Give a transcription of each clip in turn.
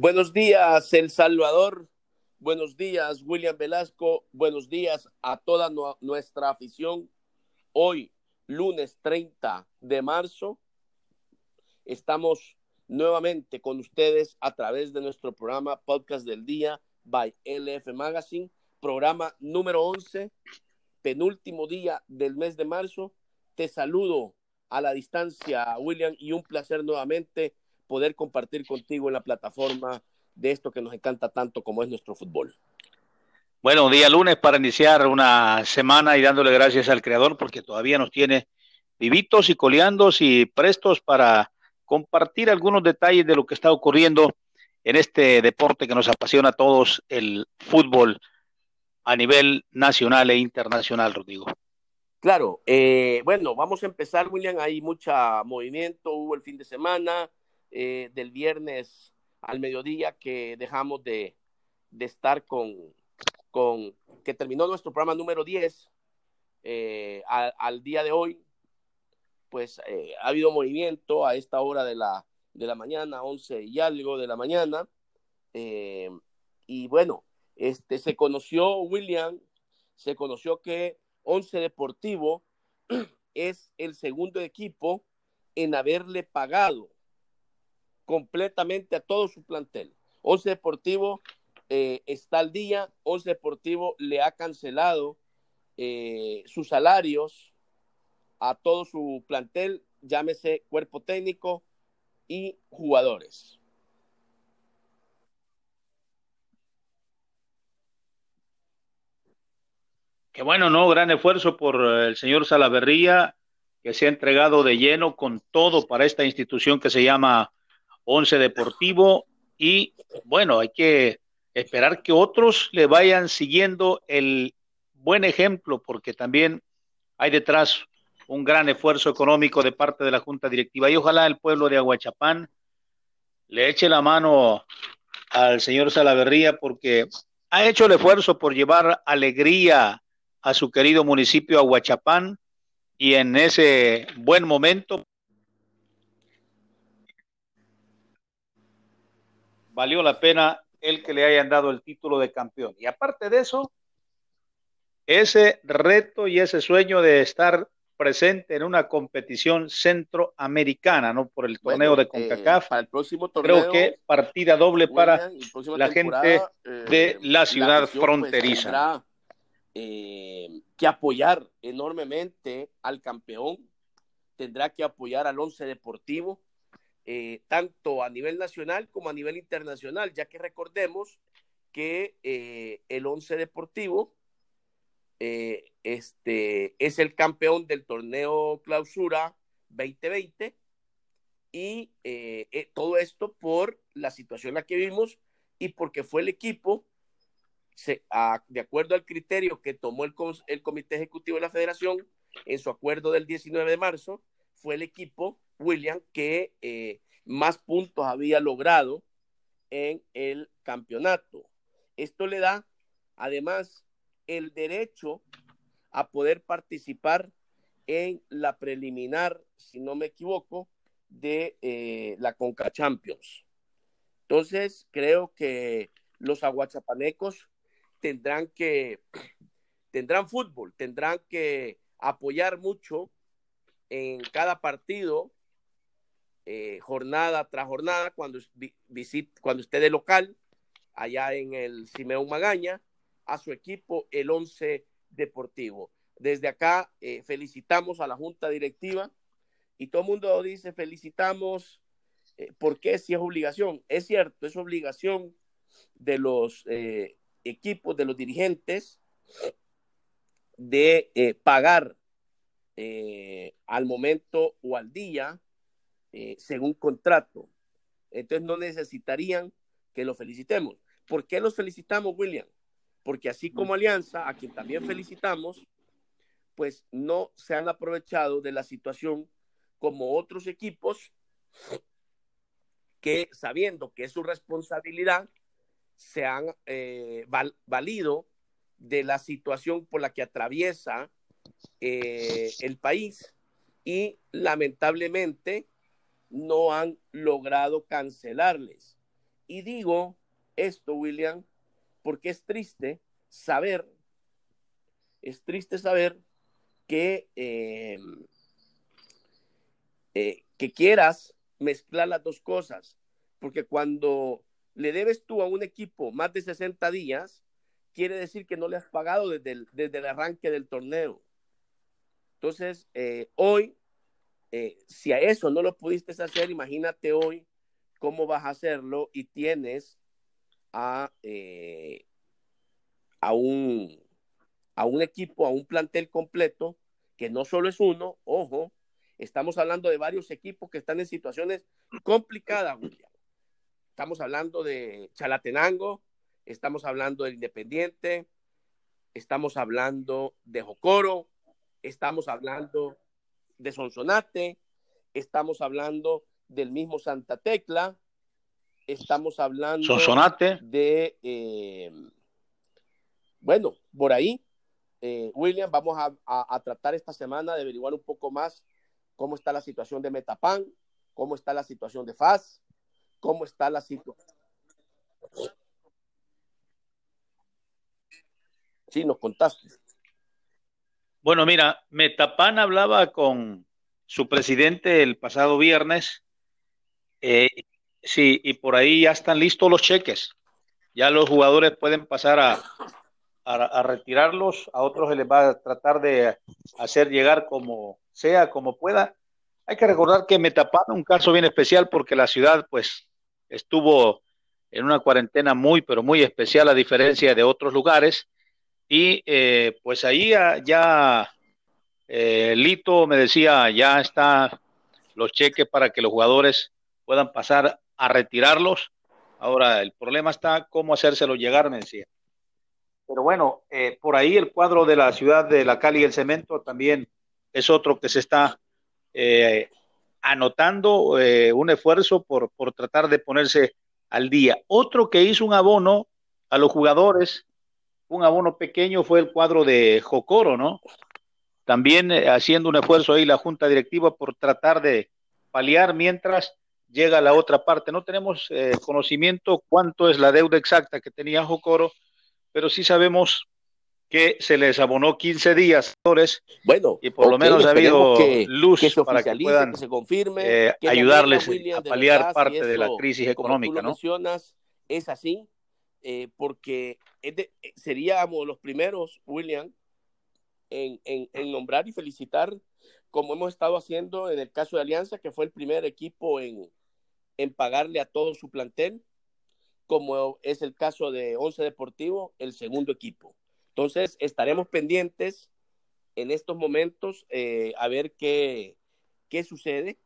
Buenos días, El Salvador. Buenos días, William Velasco. Buenos días a toda nuestra afición. Hoy, lunes 30 de marzo, estamos nuevamente con ustedes a través de nuestro programa Podcast del Día by LF Magazine, programa número 11, penúltimo día del mes de marzo. Te saludo a la distancia, William, y un placer nuevamente poder compartir contigo en la plataforma de esto que nos encanta tanto como es nuestro fútbol. Bueno, día lunes para iniciar una semana y dándole gracias al Creador porque todavía nos tiene vivitos y coleandos y prestos para compartir algunos detalles de lo que está ocurriendo en este deporte que nos apasiona a todos, el fútbol a nivel nacional e internacional, Rodrigo. Claro, eh, bueno, vamos a empezar, William. Hay mucho movimiento, hubo el fin de semana, eh, del viernes al mediodía que dejamos de, estar con, con, que terminó nuestro programa número 10 eh, al, día de hoy, pues eh, ha habido movimiento a esta hora de la, de la mañana, 11 y algo de la mañana. y bueno, este, se conoció, William, se conoció que Once Deportivo es el segundo equipo en haberle pagado completamente a todo su plantel. Once Deportivo eh, está al día, Once Deportivo le ha cancelado eh, sus salarios a todo su plantel, llámese cuerpo técnico y jugadores. Qué bueno, ¿no? Gran esfuerzo por el señor Salaverría, que se ha entregado de lleno con todo para esta institución que se llama Once Deportivo y bueno, hay que esperar que otros le vayan siguiendo el buen ejemplo porque también hay detrás un gran esfuerzo económico de parte de la Junta Directiva. Y ojalá el pueblo de Aguachapán le eche la mano al señor Salaverría porque ha hecho el esfuerzo por llevar alegría a su querido municipio Aguachapán y en ese buen momento valió la pena el que le hayan dado el título de campeón. Y aparte de eso, ese reto y ese sueño de estar presente en una competición centroamericana, ¿no? Por el torneo de eh, CONCACAF. para el próximo torneo, creo que partida doble para la gente eh, de la ciudad pues, fronteriza. Eh, que apoyar enormemente al campeón, tendrá que apoyar al once deportivo, eh, tanto a nivel nacional como a nivel internacional, ya que recordemos que eh, el Once Deportivo eh, este, es el campeón del torneo Clausura 2020 y todo esto por la situación en la que vimos y porque fue el equipo, de acuerdo al criterio que tomó el, el Comité Ejecutivo de la Federación en su acuerdo del 19 de marzo, fue el equipo William, que eh, más puntos había logrado en el campeonato. Esto le da, además, el derecho a poder participar en la preliminar, si no me equivoco, de eh, la Conca Champions. Entonces, creo que los aguachapanecos tendrán que, tendrán fútbol, tendrán que apoyar mucho en cada partido eh, jornada tras jornada cuando, cuando esté local allá en el Simeón Magaña a su equipo, el Once Deportivo. Desde acá eh, felicitamos a la Junta Directiva y todo el mundo dice felicitamos, eh, porque si es obligación? Es cierto, es obligación de los equipos, de los dirigentes, de pagar al momento o al día eh, según contrato. Entonces no necesitarían que lo felicitemos. ¿Por qué los felicitamos, William? Porque así como Alianza, a quien también felicitamos, pues no se han aprovechado de la situación como otros equipos que sabiendo que es su responsabilidad, se han eh, valido de la situación por la que atraviesa eh, el país y lamentablemente no han logrado cancelarles. y digo esto, William, porque es triste saber, es triste saber que, eh, eh, que quieras mezclar las dos cosas, porque cuando le debes tú a un equipo más de 60 días, quiere decir que no le has pagado desde el, desde el arranque del torneo. Entonces, eh, hoy, si a eso no lo pudiste hacer, imagínate hoy cómo vas a hacerlo y tienes a, a un, a un equipo, a un plantel completo, que no solo es uno, ojo, estamos hablando de varios equipos que están en situaciones complicadas, Estamos hablando de Chalatenango, estamos hablando del Independiente, estamos hablando de Jocoro, estamos hablando de Sonsonate, estamos hablando del mismo Santa Tecla, estamos hablando Sonsonate. de eh, bueno, por ahí, eh, William, vamos a, tratar esta semana de averiguar un poco más cómo está la situación de Metapan, cómo está la situación de FAS, cómo está la situación. Sí, nos contaste. Bueno, mira, Metapan hablaba con su presidente el pasado viernes. Eh, sí, y por ahí ya están listos los cheques. Ya los jugadores pueden pasar a, retirarlos, a otros se les va a tratar de hacer llegar como sea, como pueda. Hay que recordar que Metapan un caso bien especial porque la ciudad pues estuvo en una cuarentena muy, pero muy especial a diferencia de otros lugares. Y eh, pues ahí ya, eh, Lito me decía, ya está los cheques para que los jugadores puedan pasar a retirarlos. Ahora, el problema está cómo hacérselo llegar, me decía. Pero bueno, eh, por ahí el cuadro de la ciudad de la Cali y el Cemento también es otro que se está eh, anotando eh, un esfuerzo por, por tratar de ponerse al día. Otro que hizo un abono a los jugadores, un abono pequeño, fue el cuadro de Jocoro, ¿no? También haciendo un esfuerzo ahí la junta directiva por tratar de paliar mientras llega la otra parte. No tenemos conocimiento cuánto es la deuda exacta que tenía Jocoro, pero sí sabemos que se les abonó 15 días. Bueno, y por lo menos ha habido luz para que puedan se confirme, eh, ayudarles a paliar parte de la crisis económica, ¿no? Mencionas, es así, eh, porque seríamos los primeros, William, en, en, nombrar y felicitar, como hemos estado haciendo en el caso de Alianza, que fue el primer equipo en, en pagarle a todo su plantel como es el caso de Once Deportivo, el segundo equipo. Entonces, estaremos pendientes en estos momentos eh, a ver qué, qué sucede,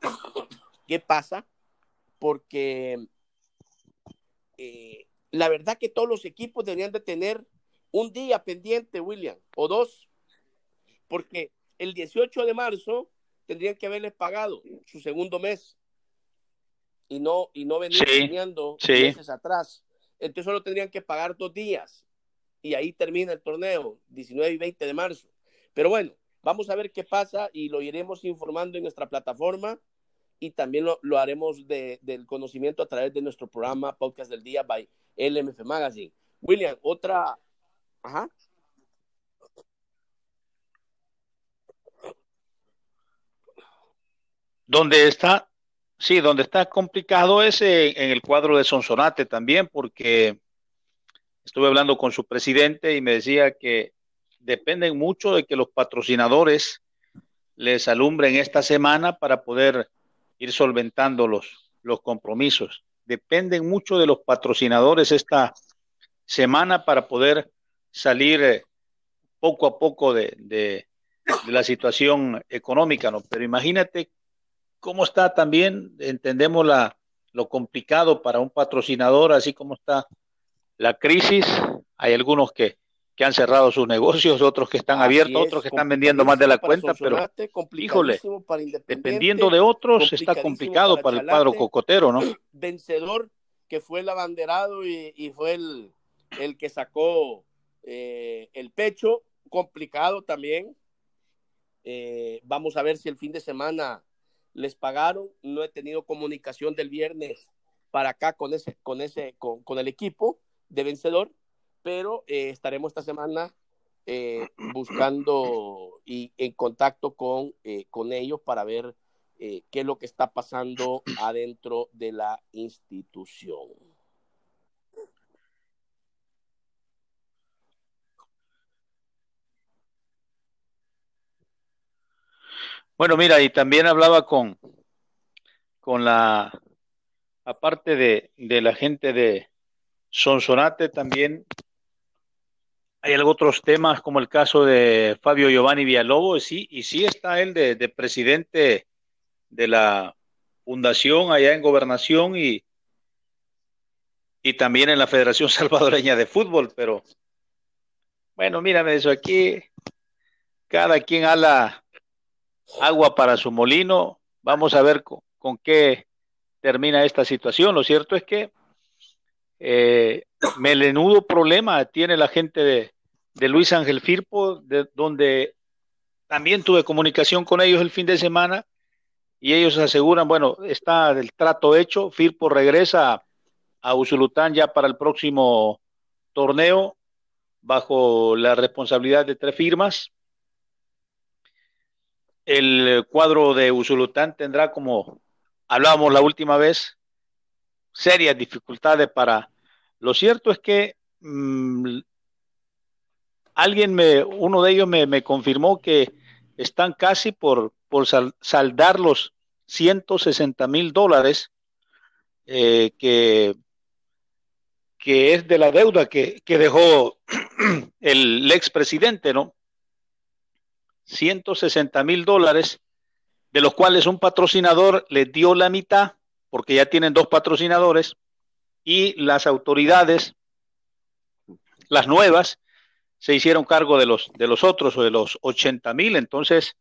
qué pasa, porque eh, la verdad que todos los equipos deberían de tener un día pendiente, William, o dos, porque el 18 de marzo tendrían que haberles pagado su segundo mes y no, y no venir meses atrás. Entonces solo tendrían que pagar dos días y ahí termina el torneo, 19 y 20 de marzo. Pero bueno, vamos a ver qué pasa y lo iremos informando en nuestra plataforma y también lo, lo haremos de, del conocimiento a través de nuestro programa Podcast del Día by LMF Magazine. William, otra... Ajá. ¿Dónde está Sí, donde está complicado es en el cuadro de Sonsonate también, porque estuve hablando con su presidente y me decía que dependen mucho de que los patrocinadores les alumbren esta semana para poder ir solventando los, los compromisos. Dependen mucho de los patrocinadores esta semana para poder salir eh, poco a poco de, de, la situación económica, ¿no? Pero imagínate cómo está también, entendemos la, lo complicado para un patrocinador, así como está la crisis. Hay algunos que, que han cerrado sus negocios, otros que están abiertos, otros que están vendiendo más de la cuenta, pero híjole, dependiendo de otros está complicado para el cuadro cocotero, ¿no? Vencedor que fue el abanderado y, fue el, el, que sacó eh, el pecho, complicado también. Eh, vamos a ver si el fin de semana les pagaron, no he tenido comunicación del viernes para acá con ese, con ese, con, con el equipo de vencedor, pero eh, estaremos esta semana eh, buscando y en contacto con, eh, con ellos para ver qué es lo que está pasando adentro de la institución. Bueno, mira, y también hablaba con, con la, aparte de, de la gente de Sonsonate, también hay otros temas como el caso de Fabio Giovanni Villalobos, sí, y sí está él de, de, presidente de la fundación allá en gobernación y, y también en la Federación Salvadoreña de Fútbol, pero bueno, mírame eso aquí, cada quien la agua para su molino. Vamos a ver con, qué termina esta situación. Lo cierto es que eh, melenudo problema tiene la gente de, Luis Ángel Firpo, de, donde también tuve comunicación con ellos el fin de semana y ellos aseguran, bueno, está el trato hecho, Firpo regresa a Usulután ya para el próximo torneo bajo la responsabilidad de tres firmas. El cuadro de Usulután tendrá, como hablábamos la última vez, serias dificultades para... Lo cierto es que mmm, alguien me, uno de ellos me, confirmó que están casi por, por sal, saldar los 160 mil dólares eh, que, que es de la deuda que, que dejó el, el expresidente, ¿no? 160 mil dólares, de los cuales un patrocinador les dio la mitad, porque ya tienen dos patrocinadores, y las autoridades, las nuevas, se hicieron cargo de los, de los otros o de los 80 mil. Entonces,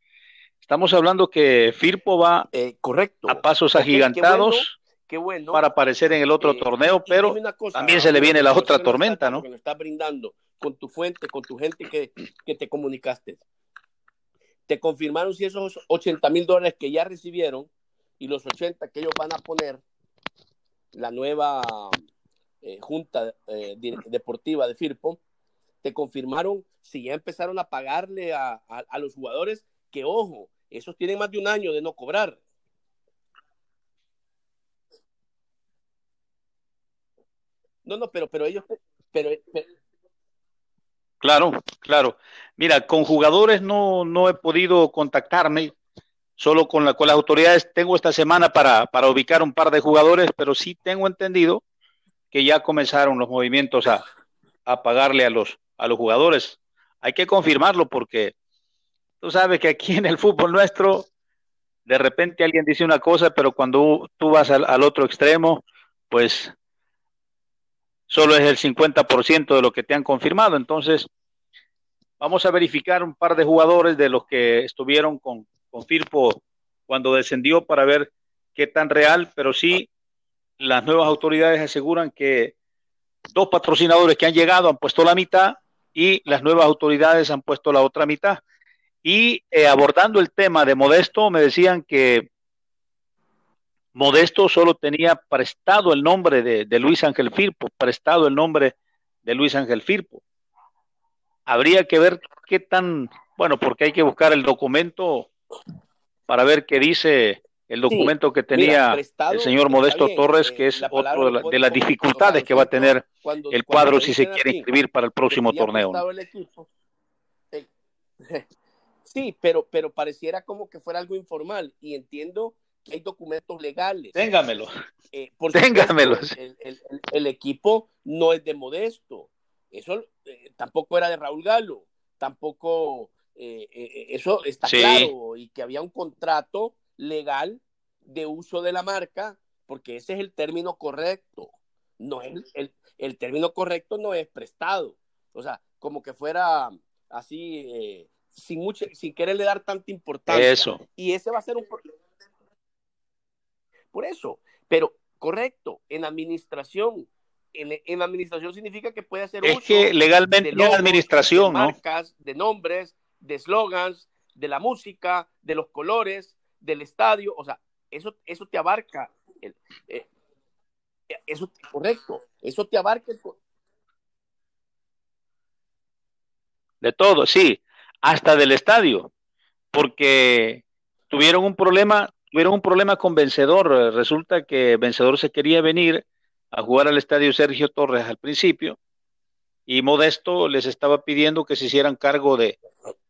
estamos hablando que Firpo va eh, correcto. a pasos agigantados. Qué bueno, para aparecer en el otro eh, torneo, pero cosa, también se le viene la otra tormenta, ¿no? Que nos brindando con tu fuente, con tu gente que, que te comunicaste te confirmaron si esos 80 mil dólares que ya recibieron y los 80 que ellos van a poner, la nueva eh, junta eh, deportiva de Firpo, te confirmaron si ya empezaron a pagarle a, a, a, los jugadores, que ojo, esos tienen más de un año de no cobrar. No, no, pero, pero ellos, pero, pero Claro, claro. Mira, con jugadores no, no he podido contactarme, solo con, la, con las autoridades tengo esta semana para, para ubicar un par de jugadores, pero sí tengo entendido que ya comenzaron los movimientos a, a pagarle a los, a los jugadores. Hay que confirmarlo porque tú sabes que aquí en el fútbol nuestro, de repente alguien dice una cosa, pero cuando tú vas al, al otro extremo, pues solo es el 50% de lo que te han confirmado. Entonces, vamos a verificar un par de jugadores de los que estuvieron con, con Firpo cuando descendió para ver qué tan real, pero sí, las nuevas autoridades aseguran que dos patrocinadores que han llegado han puesto la mitad y las nuevas autoridades han puesto la otra mitad. Y eh, abordando el tema de Modesto, me decían que Modesto solo tenía prestado el nombre de, de, Luis Ángel Firpo, prestado el nombre de Luis Ángel Firpo. Habría que ver qué tan, bueno, porque hay que buscar el documento para ver qué dice el documento sí, que tenía mira, el señor Modesto bien, Torres, que es otro de, la, de, las dificultades que va a tener cuando, el cuadro si se quiere inscribir para el próximo torneo. El equipo, eh, sí, pero, pero pareciera como que fuera algo informal y entiendo hay documentos legales. Téngamelo. Eh, el, el, equipo no es de Modesto. Eso eh, tampoco era de Raúl Galo. Tampoco. Eh, eh eso está sí. claro. Y que había un contrato legal de uso de la marca, porque ese es el término correcto. No es el, el término correcto no es prestado. O sea, como que fuera así, eh, sin, mucho, sin quererle dar tanta importancia. Eso. Y ese va a ser un problema por eso. Pero, correcto, en administración, en, en administración significa que puede hacer es uso que legalmente de en administración, de marcas, ¿no? de nombres, de slogans, de la música, de los colores, del estadio, o sea, eso, eso te abarca. El, eh, Eso, correcto, eso te abarca el... De todo, sí, hasta del estadio, porque tuvieron un problema, tuvieron un problema con Vencedor. Resulta que Vencedor se quería venir a jugar al estadio Sergio Torres al principio y Modesto les estaba pidiendo que se hicieran cargo de,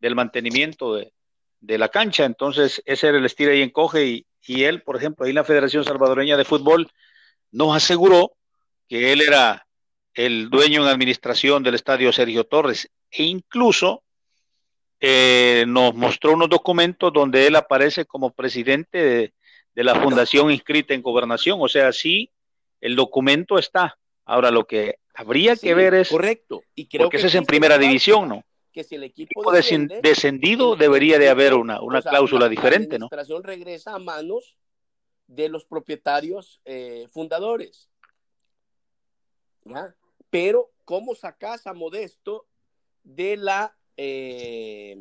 del mantenimiento de, de la cancha. Entonces, ese era el estira y encoge. Y, y, él, por ejemplo, ahí la Federación Salvadoreña de Fútbol nos aseguró que él era el dueño en administración del estadio Sergio Torres. E incluso eh, nos mostró unos documentos donde él aparece como presidente de, de, la fundación inscrita en gobernación. O sea, sí, el documento está. Ahora, lo que habría sí, que ver es. Correcto. Y creo porque que ese es en primera división, ¿no? Que si el equipo desciende, descendido el, debería de haber una, una o sea, cláusula la, diferente, la administración ¿no? regresa a manos de los propietarios eh, fundadores. ¿Ya? Pero, ¿cómo sacas a Modesto de la eh,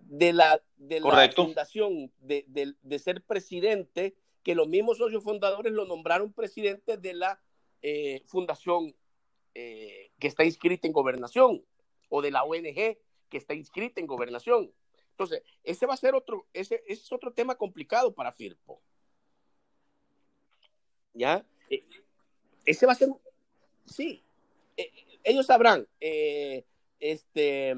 de la, de la fundación, de, de, de, ser presidente, que los mismos socios fundadores lo nombraron presidente de la eh, fundación eh, que está inscrita en gobernación o de la ONG que está inscrita en gobernación. Entonces, ese va a ser otro, ese, ese es otro tema complicado para Firpo. ¿Ya? Eh, ese va a ser, sí, eh, ellos sabrán, eh, este,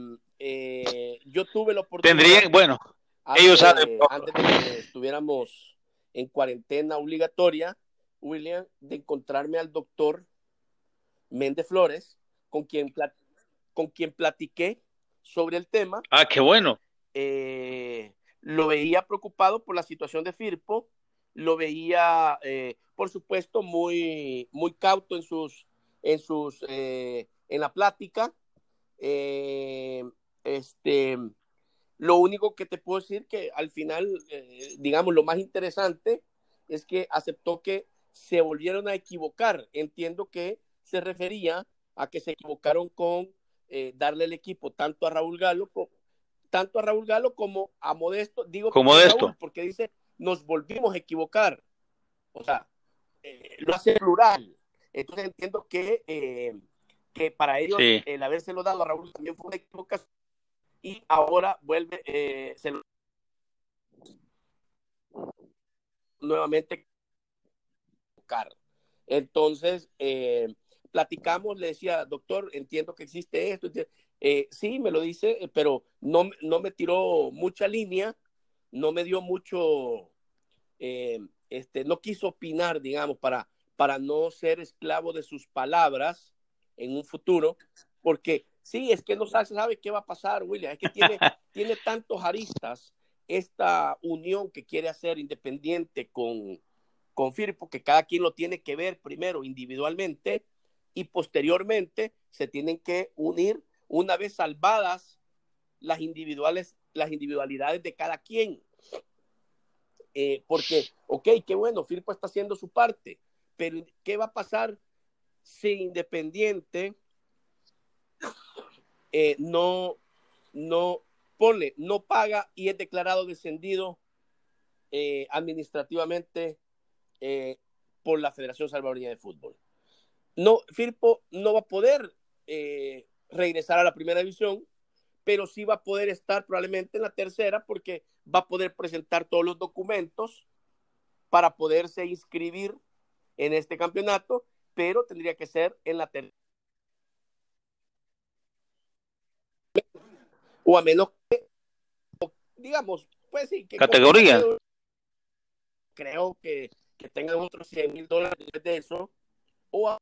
yo tuve la oportunidad. Tendrían, bueno, antes, ellos saben. Antes de que estuviéramos en cuarentena obligatoria, William, de encontrarme al doctor Méndez Flores, con quien con quien platiqué sobre el tema. Ah, qué bueno. Eh, lo veía preocupado por la situación de Firpo, lo veía, eh, por supuesto, muy, muy cauto en sus, en sus, eh, en la plática. Este, lo único que te puedo decir que al final, digamos, lo más interesante es que aceptó que se volvieron a equivocar. Entiendo que se refería a que se equivocaron con eh, darle el equipo tanto a Raúl Galo, como, tanto a Raúl Galo como a Modesto, digo como Modesto, Raúl, porque dice nos volvimos a equivocar, o sea, eh, lo hace plural, entonces entiendo que, eh, que para ellos sí. el habérselo dado a Raúl también fue una equivocación y ahora vuelve, se lo... nuevamente entonces, eh, platicamos, le decía, doctor, entiendo que existe esto. Eh, sí, me lo dice, eh, pero no, no me tiró mucha línea, no me dio mucho, eh, este, no quiso opinar, digamos, para, para no ser esclavo de sus palabras en un futuro, porque sí, es que no sabe, sabe qué va a pasar, William, es que tiene, tiene tantos aristas esta unión que quiere hacer independiente con, con Firpo, que cada quien lo tiene que ver primero individualmente y posteriormente se tienen que unir una vez salvadas las individuales, las individualidades de cada quien. Eh, porque, ok, qué bueno, Firpo está haciendo su parte, pero ¿qué va a pasar si Independiente eh, no, no pone, no paga y es declarado descendido eh, administrativamente por la Federación Salvadoreña de Fútbol? No, Firpo no va a poder eh, regresar a la primera división, pero sí va a poder estar probablemente en la tercera porque va a poder presentar todos los documentos para poderse inscribir en este campeonato, pero tendría que ser en la tercera. O a menos que, digamos, pues sí, que categoría. Creo que, que tengan otros 100 mil dólares de eso, o a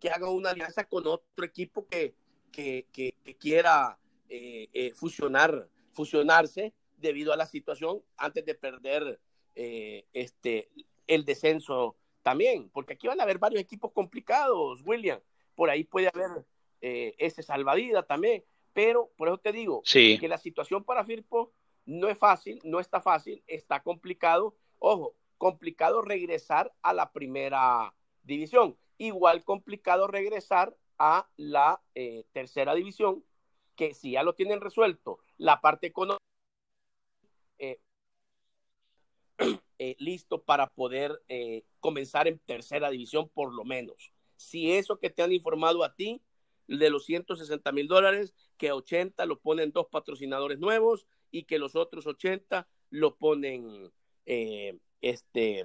que haga una alianza con otro equipo que, que, que, que quiera eh, eh, fusionar, fusionarse debido a la situación antes de perder eh, este, el descenso también, porque aquí van a haber varios equipos complicados, William. Por ahí puede haber ese salvavidas también, pero por eso te digo sí. que la situación para Firpo no es fácil, no está fácil, está complicado. Ojo, complicado regresar a la primera división igual complicado regresar a la eh, tercera división, que si ya lo tienen resuelto, la parte económica, eh, eh, listo para poder comenzar en tercera división por lo menos. Si eso que te han informado a ti de los 160 mil dólares, que 80 lo ponen dos patrocinadores nuevos y que los otros 80 lo ponen este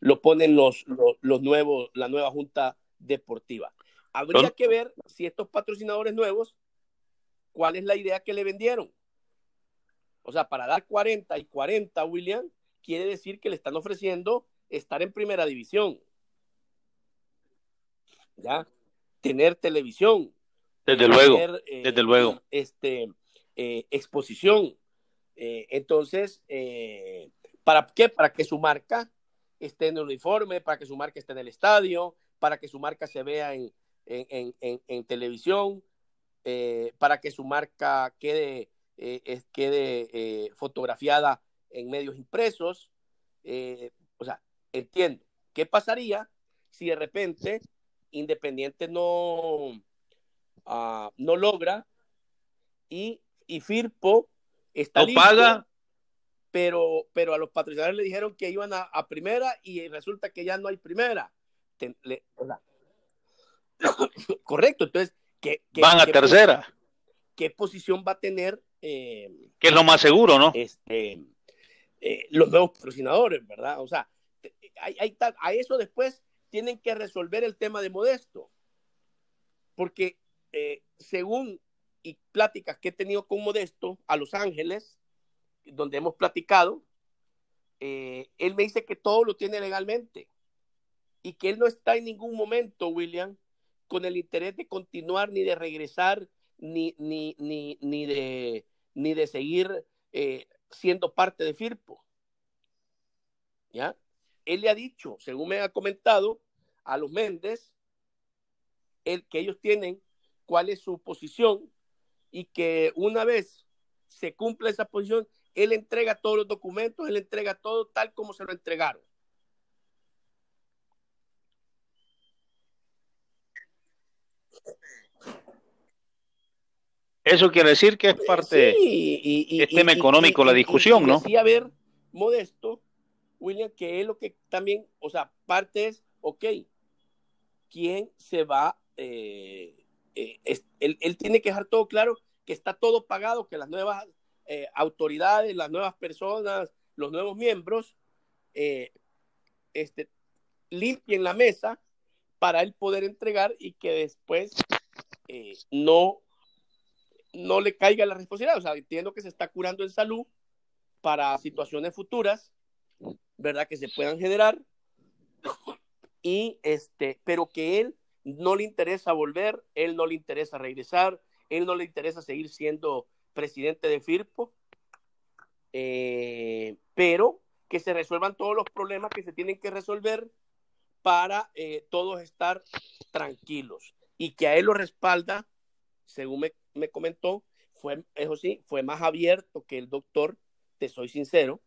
lo ponen los, los, nuevos, la nueva junta deportiva. Habría que ver si estos patrocinadores nuevos, cuál es la idea que le vendieron. O sea, para dar 40 y 40, William, quiere decir que le están ofreciendo estar en primera división. ¿Ya? Tener televisión. Desde luego, eh, desde luego. Este, eh, exposición. Eh, entonces, ¿para qué? Para que su marca esté en el uniforme, para que su marca esté en el estadio, para que su marca se vea en, en, televisión, para que su marca quede, quede fotografiada en medios impresos. Eh, o sea, entiendo. ¿Qué pasaría si de repente Independiente no, ah, no logra y, y, Firpo está no paga? Pero, pero a los patrocinadores le dijeron que iban a, primera y resulta que ya no hay primera. correcto, entonces, ¿qué, van a tercera? ¿Qué posición va a tener? Eh, que es lo más seguro, ¿no? Este, eh, los nuevos patrocinadores, ¿verdad? O sea, hay, a eso después tienen que resolver el tema de Modesto, porque eh, según y pláticas que he tenido con Modesto a Los Ángeles, donde hemos platicado, eh, él me dice que todo lo tiene legalmente y que él no está en ningún momento, William, con el interés de continuar ni de regresar ni, ni, ni, ni, de, ni de seguir siendo parte de Firpo. ¿Ya? Él le ha dicho, según me ha comentado, a los Méndez, el, que ellos tienen cuál es su posición y que una vez se cumpla esa posición, él entrega todos los documentos, él entrega todo tal como se lo entregaron. Eso quiere decir que es parte del tema económico la discusión, ¿no? Sí, a ver, modesto, William, que es lo que también, o sea, parte es, ok, ¿quién se va? Eh, eh, él, tiene que dejar todo claro que está todo pagado, que las nuevas eh, autoridades, las nuevas personas, los nuevos miembros, este, limpien la mesa para él poder entregar y que después no no le caiga la responsabilidad. O sea, entiendo que se está curando en salud para situaciones futuras, ¿verdad? Que se puedan generar. Y este, pero que él no le interesa volver, él no le interesa regresar, él no le interesa seguir siendo presidente de Firpo, eh, pero que se resuelvan todos los problemas que se tienen que resolver para eh, todos estar tranquilos y que a él lo respalda, según me me comentó, fue, eso sí, fue más abierto que el doctor, te soy sincero,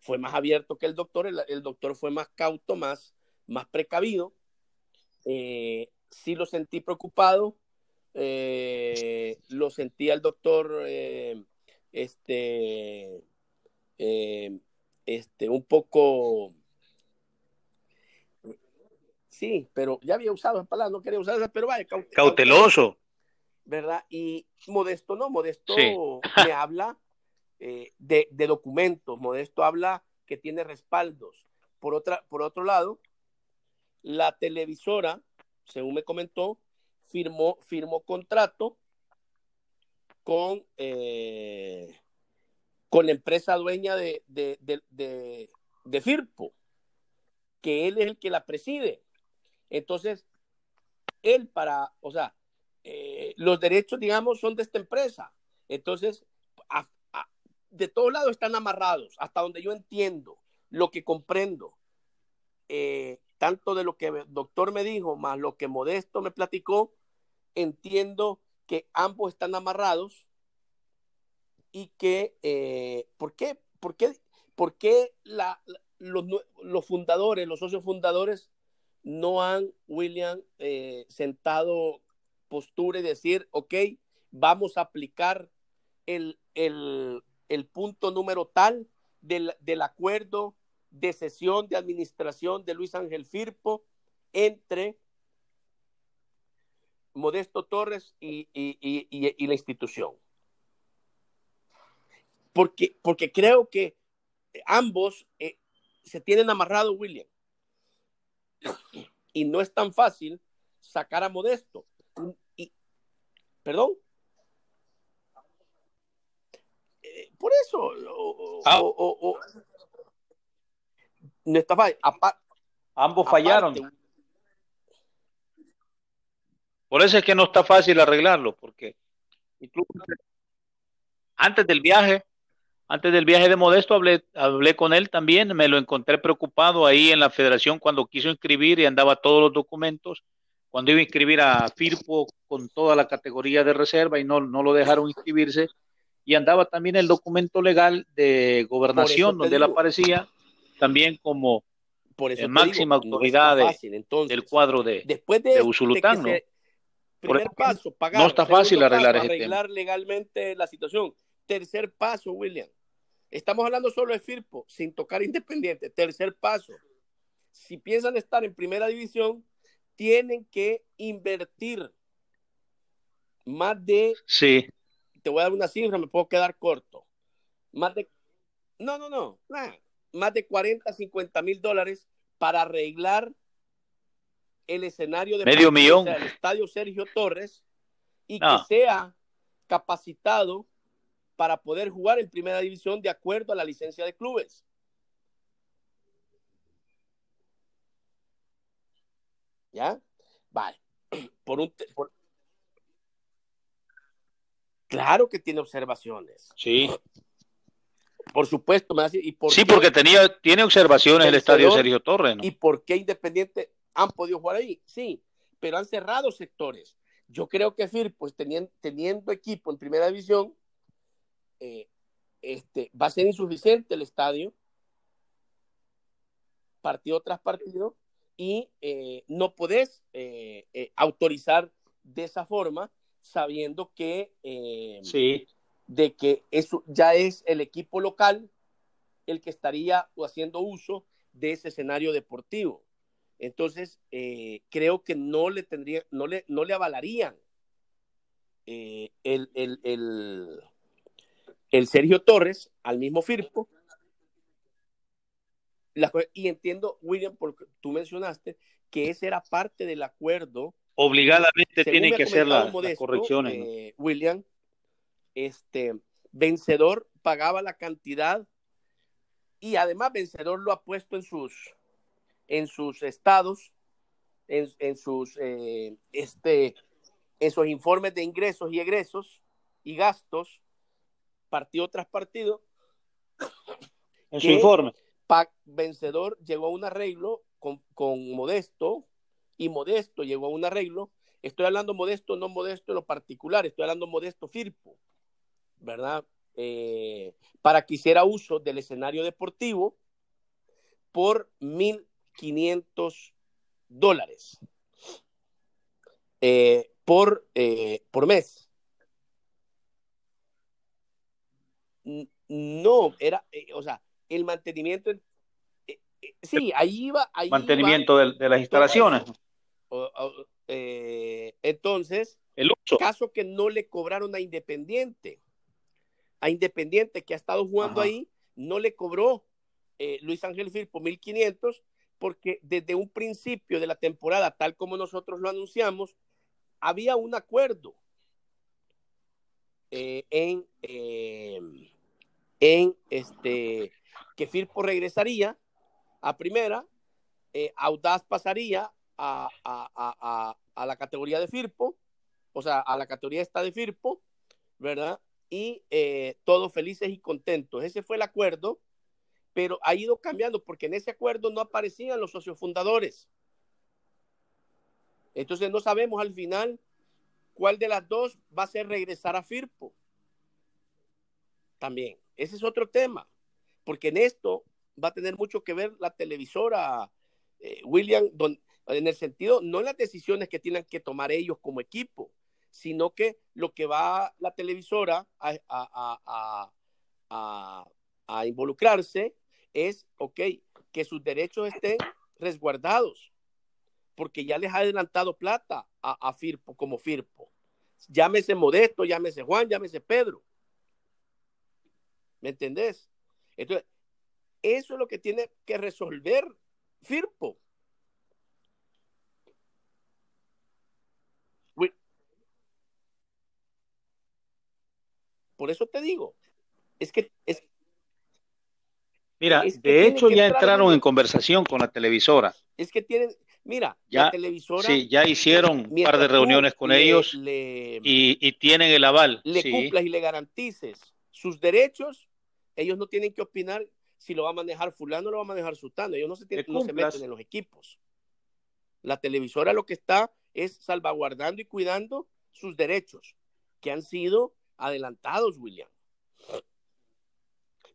fue más abierto que el doctor, el, doctor fue más cauto, más, más precavido. Eh, sí lo sentí preocupado, eh, lo sentía el doctor, eh, este, este, un poco, sí, pero ya había usado esa palabra, no quería usar esa, pero vaya, cauteloso. ¿verdad? Y Modesto no, Modesto me habla eh, de, documentos, Modesto habla que tiene respaldos. Por, otra, por otro lado, la televisora, según me comentó, firmó, firmó contrato con, eh, con la empresa dueña de, de, de Firpo, que él es el que la preside. Entonces, él para, o sea, eh, los derechos, digamos, son de esta empresa. Entonces, de todos lados están amarrados, hasta donde yo entiendo, lo que comprendo, eh, tanto de lo que el doctor me dijo, más lo que Modesto me platicó, entiendo que ambos están amarrados y que, eh, ¿por qué? ¿Por qué, por qué los, fundadores, los socios fundadores, no han, William, sentado postura y decir, ok, vamos a aplicar el, punto número tal del, acuerdo de sesión de administración de Luis Ángel Firpo entre Modesto Torres y, la institución. Porque, porque creo que ambos eh, se tienen amarrado, William. Y no es tan fácil sacar a Modesto. Y, ¿Perdón? Eh, por eso. Ah. no está fácil. Ambos fallaron. Por eso es que no está fácil arreglarlo, porque incluso antes del viaje, antes del viaje de Modesto hablé, hablé con él también, me lo encontré preocupado ahí en la federación cuando quiso inscribir y andaba todos los documentos, cuando iba a inscribir a Firpo con toda la categoría de reserva y no, no lo dejaron inscribirse, y andaba también el documento legal de gobernación donde él aparecía también como eh, máxima autoridad del cuadro de, Después de, Usulután. Primer paso, pagar. No está fácil arreglar, arreglar legalmente la situación. Tercer paso, William. Estamos hablando solo de Firpo, sin tocar Independiente. Tercer paso. Si piensan estar en primera división, tienen que invertir más de. Sí. Te voy a dar una cifra, me puedo quedar corto. Más de. No, no, no. Más de 40, 50 mil dólares para arreglar el escenario de medio millón el estadio Sergio Torres y que sea capacitado para poder jugar en primera división de acuerdo a la licencia de clubes. ¿Ya? Vale. Por un, Claro que tiene observaciones. Sí. Por supuesto, me y Sí, porque tenía, tiene observaciones el, estadio Sergio Torres. ¿Y por qué Independiente han podido jugar ahí, sí, pero han cerrado sectores. Yo creo que FIR, pues teniendo, teniendo equipo en primera división, eh, este, va a ser insuficiente el estadio, partido tras partido, y eh, no podés eh, autorizar de esa forma, sabiendo que, sí. de que eso ya es el equipo local el que estaría haciendo uso de ese escenario deportivo. Entonces, eh, creo que no le tendría, no le, no le avalarían eh, el, el, Sergio Torres al mismo Firpo. y entiendo, William, porque tú mencionaste que ese era parte del acuerdo. Obligadamente tiene que ser la, las correcciones. Eh, William, este vencedor pagaba la cantidad y además vencedor lo ha puesto en sus en sus estados, en, sus eh, este, esos informes de ingresos y egresos y gastos, partido tras partido. En su informe. PAC vencedor llegó a un arreglo con, Modesto y Modesto llegó a un arreglo. Estoy hablando Modesto, no Modesto en lo particular, estoy hablando Modesto Firpo, ¿verdad? Eh, para que hiciera uso del escenario deportivo por mil 500 dólares eh, por, eh, por mes. No, era, eh, o sea, el mantenimiento, sí, ahí iba. Ahí mantenimiento de, las instalaciones. entonces, el uso. caso que no le cobraron a Independiente, a Independiente que ha estado jugando ahí, no le cobró Luis Ángel Firpo 1500 porque desde un principio de la temporada, tal como nosotros lo anunciamos, había un acuerdo eh, en, eh, en este que Firpo regresaría a primera, eh, Audaz pasaría a, la categoría de Firpo, o sea, a la categoría esta de Firpo, ¿verdad? Y todos felices y contentos. Ese fue el acuerdo pero ha ido cambiando porque en ese acuerdo no aparecían los socios fundadores. Entonces no sabemos al final cuál de las dos va a ser regresar a Firpo. También, ese es otro tema, porque en esto va a tener mucho que ver la televisora, eh, William, en el sentido, no las decisiones que tienen que tomar ellos como equipo, sino que lo que va la televisora a involucrarse es, ok, que sus derechos estén resguardados, porque ya les ha adelantado plata a, a Firpo como Firpo. Llámese Modesto, llámese Juan, llámese Pedro. ¿Me entendés? Entonces, eso es lo que tiene que resolver Firpo. Por eso te digo, es que es, Mira, de hecho ya entraron en conversación con la televisora. Es que tienen, mira, ya, la televisora. Sí, ya hicieron un par de reuniones con le, ellos le, y, y, tienen el aval. Le sí. cumplas y le garantices sus derechos, ellos no tienen que opinar si lo va a manejar fulano o lo va a manejar sultano. Ellos no se, tienen, no se meten en los equipos. La televisora lo que está es salvaguardando y cuidando sus derechos, que han sido adelantados, William.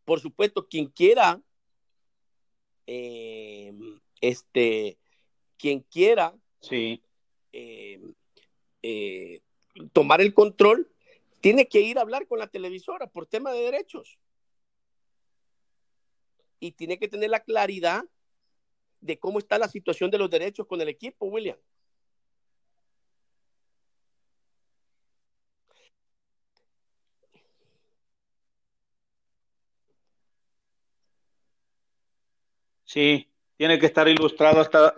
Por supuesto, quien quiera, eh, este, quien quiera sí. eh, eh, tomar el control, tiene que ir a hablar con la televisora por tema de derechos. Y tiene que tener la claridad de cómo está la situación de los derechos con el equipo, William. Sí, tiene que estar ilustrado hasta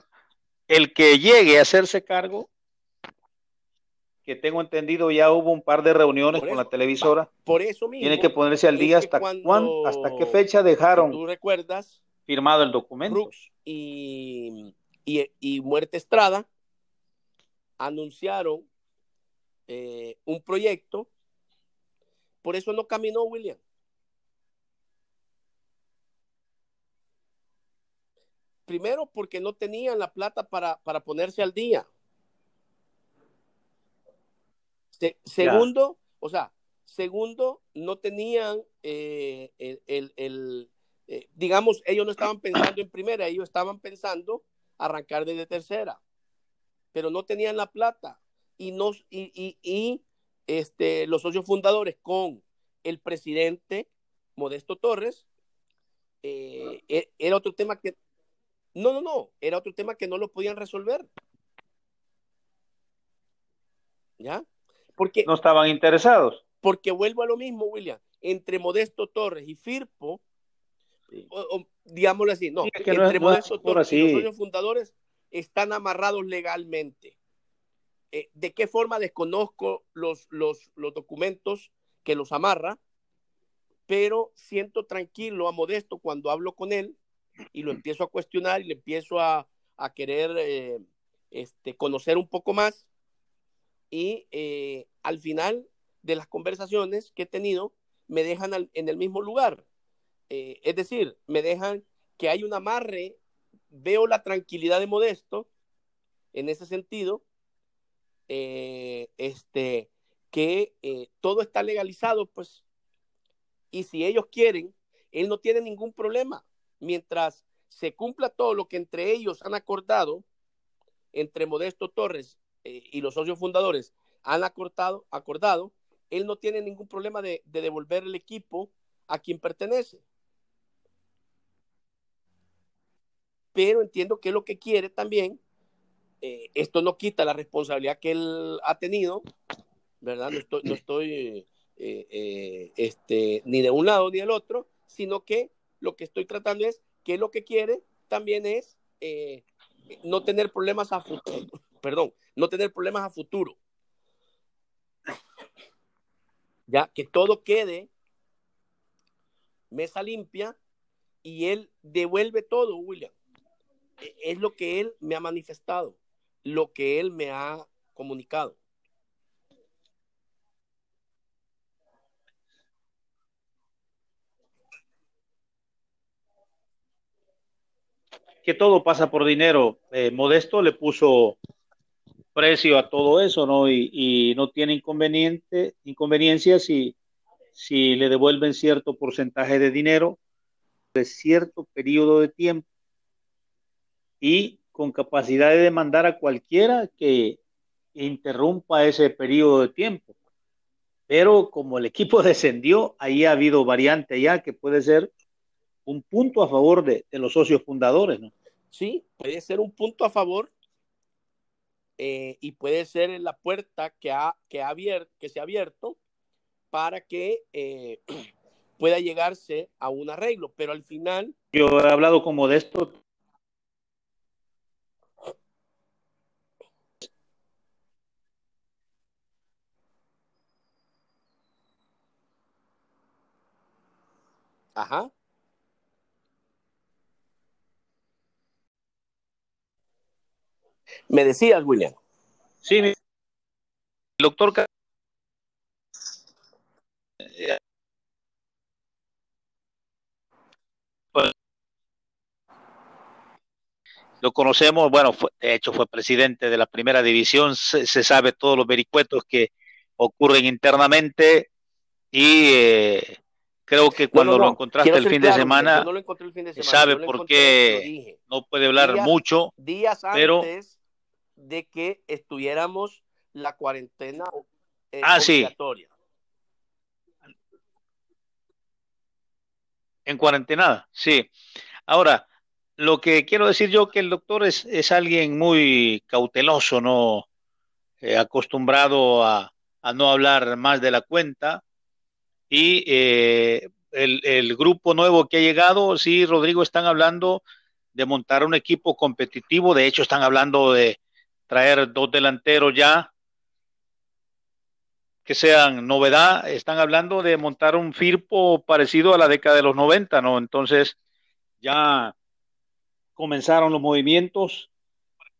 el que llegue a hacerse cargo. Que tengo entendido, ya hubo un par de reuniones con la televisora. Por eso mismo. Tiene que ponerse al día hasta cuando, cuán, hasta qué fecha dejaron. Si tú recuerdas. Firmado el documento. Brooks y, y, y Muerte Estrada anunciaron eh, un proyecto. Por eso no caminó William. Primero, porque no tenían la plata para, para ponerse al día. Se, segundo, o sea, segundo, no tenían eh, el, el, el eh, digamos, ellos no estaban pensando en primera, ellos estaban pensando arrancar desde tercera, pero no tenían la plata. Y, nos, y, y, y este, los socios fundadores con el presidente Modesto Torres, eh, era otro tema que, no, no, no, era otro tema que no lo podían resolver. ¿Ya? Porque, no estaban interesados. Porque vuelvo a lo mismo, William, entre Modesto Torres y Firpo, sí. o, o, digámoslo así, no, sí, es que entre no Modesto Torres y los socios fundadores están amarrados legalmente. Eh, ¿De qué forma desconozco los, los, los documentos que los amarra? Pero siento tranquilo a Modesto cuando hablo con él y lo empiezo a cuestionar y le empiezo a, a querer eh, este, conocer un poco más. Y eh, al final de las conversaciones que he tenido, me dejan en el mismo lugar. Eh, es decir, me dejan que hay un amarre, veo la tranquilidad de Modesto en ese sentido, este, que todo está legalizado, pues, y si ellos quieren, él no tiene ningún problema. Mientras se cumpla todo lo que entre ellos han acordado, entre Modesto Torres eh, y los socios fundadores han acordado, acordado, él no tiene ningún problema de, de devolver el equipo a quien pertenece. Pero entiendo que lo que quiere también. Eh, esto no quita la responsabilidad que él ha tenido, ¿verdad? No estoy, no estoy eh, este, ni de un lado ni del otro, sino que lo que estoy tratando es que lo que quiere también es eh, no tener problemas a futuro, perdón, no tener problemas a futuro. Ya que todo quede mesa limpia y él devuelve todo, William. Es lo que él me ha manifestado, lo que él me ha comunicado. Que todo pasa por dinero. Eh, Modesto le puso precio a todo eso, ¿no? Y, y no tiene inconveniente, inconveniencia si, si le devuelven cierto porcentaje de dinero de cierto periodo de tiempo y con capacidad de demandar a cualquiera que interrumpa ese periodo de tiempo. Pero como el equipo descendió, ahí ha habido variante ya que puede ser un punto a favor de, los socios fundadores, ¿no? Sí, puede ser un punto a favor eh, y puede ser la puerta que, ha, que, ha que se ha abierto para que eh, pueda llegarse a un arreglo, pero al final... Yo he hablado como de esto. Ajá. Me decías, William. Sí, el doctor lo conocemos, bueno, de hecho fue presidente de la primera división, se, sabe todos los vericuetos que ocurren internamente y eh, creo que cuando lo encontraste el, fin de semana, sabe por qué no puede hablar mucho, días antes de que estuviéramos la cuarentena eh, ah, sí. En cuarentena, sí. Ahora, lo que quiero decir yo que el doctor es, es alguien muy cauteloso, no eh, acostumbrado a, a, no hablar más de la cuenta. Y eh, el, el, grupo nuevo que ha llegado, sí, Rodrigo, están hablando de montar un equipo competitivo. De hecho, están hablando de traer dos delanteros ya que sean novedad. Están hablando de montar un Firpo parecido a la década de los 90, ¿no? Entonces, ya comenzaron los movimientos,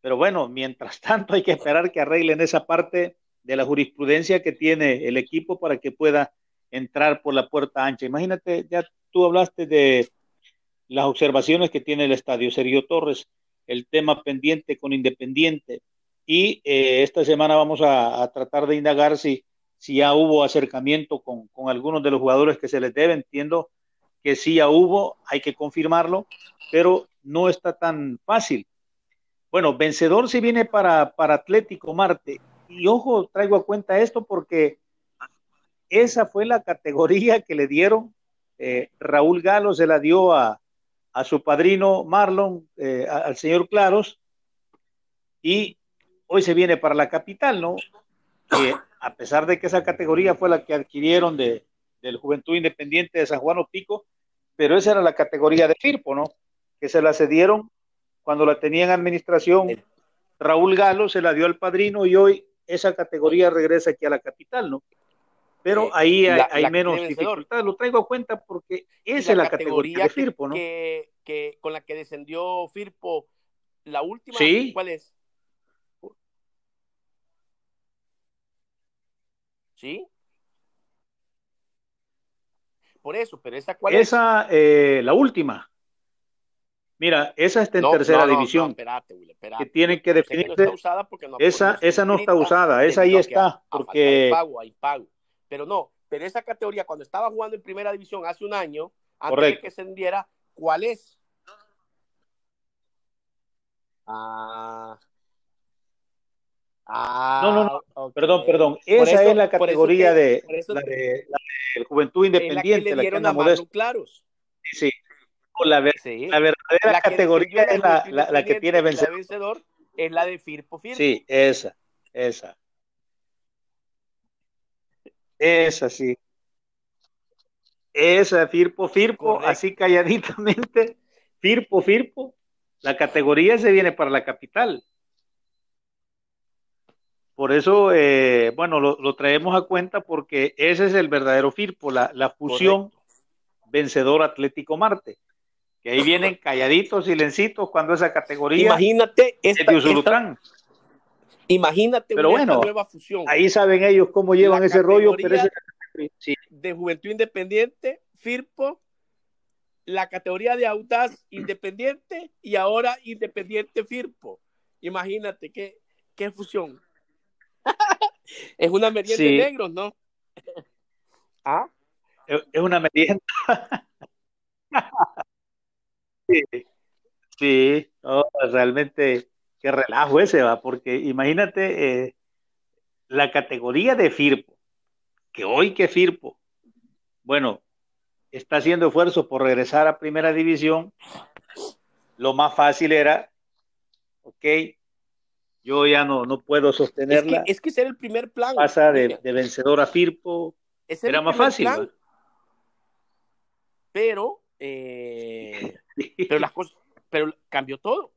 pero bueno, mientras tanto hay que esperar que arreglen esa parte de la jurisprudencia que tiene el equipo para que pueda entrar por la puerta ancha. Imagínate, ya tú hablaste de las observaciones que tiene el estadio Sergio Torres, el tema pendiente con Independiente, y eh, esta semana vamos a, tratar de indagar si, si ya hubo acercamiento con, con algunos de los jugadores que se les debe. Entiendo que sí ya hubo, hay que confirmarlo, pero no está tan fácil. Bueno, vencedor se viene para, para Atlético Marte. Y ojo, traigo a cuenta esto porque esa fue la categoría que le dieron. Eh, Raúl Galo se la dio a, a su padrino Marlon, eh, al señor Claros, y hoy se viene para la capital, ¿no? a pesar de que esa categoría fue la que adquirieron de, del Juventud Independiente de San Juan Opico, pero esa era la categoría de Firpo, ¿no? que se la cedieron cuando la tenía en administración Raúl Galo, se la dio al padrino y hoy esa categoría regresa aquí a la capital, ¿no? Pero ahí hay, menos dificultad. Lo traigo a cuenta porque esa es la categoría, de Firpo, ¿no? Que, con la que descendió Firpo, la última, ¿cuál es? ¿Sí? Por eso, pero esa cuál esa, es? Eh, la última. Mira, esa está en tercera división. Que tienen que definirse. esa, esa no está usada, esa ahí está. Porque... pago, hay pago. Pero no, pero esa categoría, cuando estaba jugando en primera división hace un año, antes de que se enviara, ¿cuál es? Ah. Ah, no, no, no. Perdón, perdón. Esa es la categoría de, la de, la Juventud Independiente, la que, le la Claros. Sí, sí la, verdadera categoría es la, que tiene vencedor. es la de Firpo Firpo. Sí, esa, esa. Esa, sí. Esa, Firpo Firpo, así calladitamente, Firpo Firpo. La categoría se viene para la capital. Por eso, eh, bueno, lo, traemos a cuenta porque ese es el verdadero Firpo, la, la fusión vencedor Atlético Marte ahí vienen calladitos, silencitos, cuando esa categoría. Imagínate esta, imagínate pero una nueva fusión. Ahí saben ellos cómo llevan ese rollo, pero de Juventud Independiente, Firpo, la categoría de Audaz Independiente y ahora Independiente Firpo. Imagínate qué, qué fusión. es una merienda de negros, ¿no? ¿Ah? Es una merienda. Sí, sí, realmente qué relajo ese va, porque imagínate eh, la categoría de Firpo, que hoy que Firpo, bueno, está haciendo esfuerzo por regresar a primera división, lo más fácil era, ok, yo ya no, no puedo sostenerla. Es que, es que ese era el primer plan. Pasa de, vencedor a Firpo. era, más fácil. Pero, eh, pero las cosas, pero cambió todo.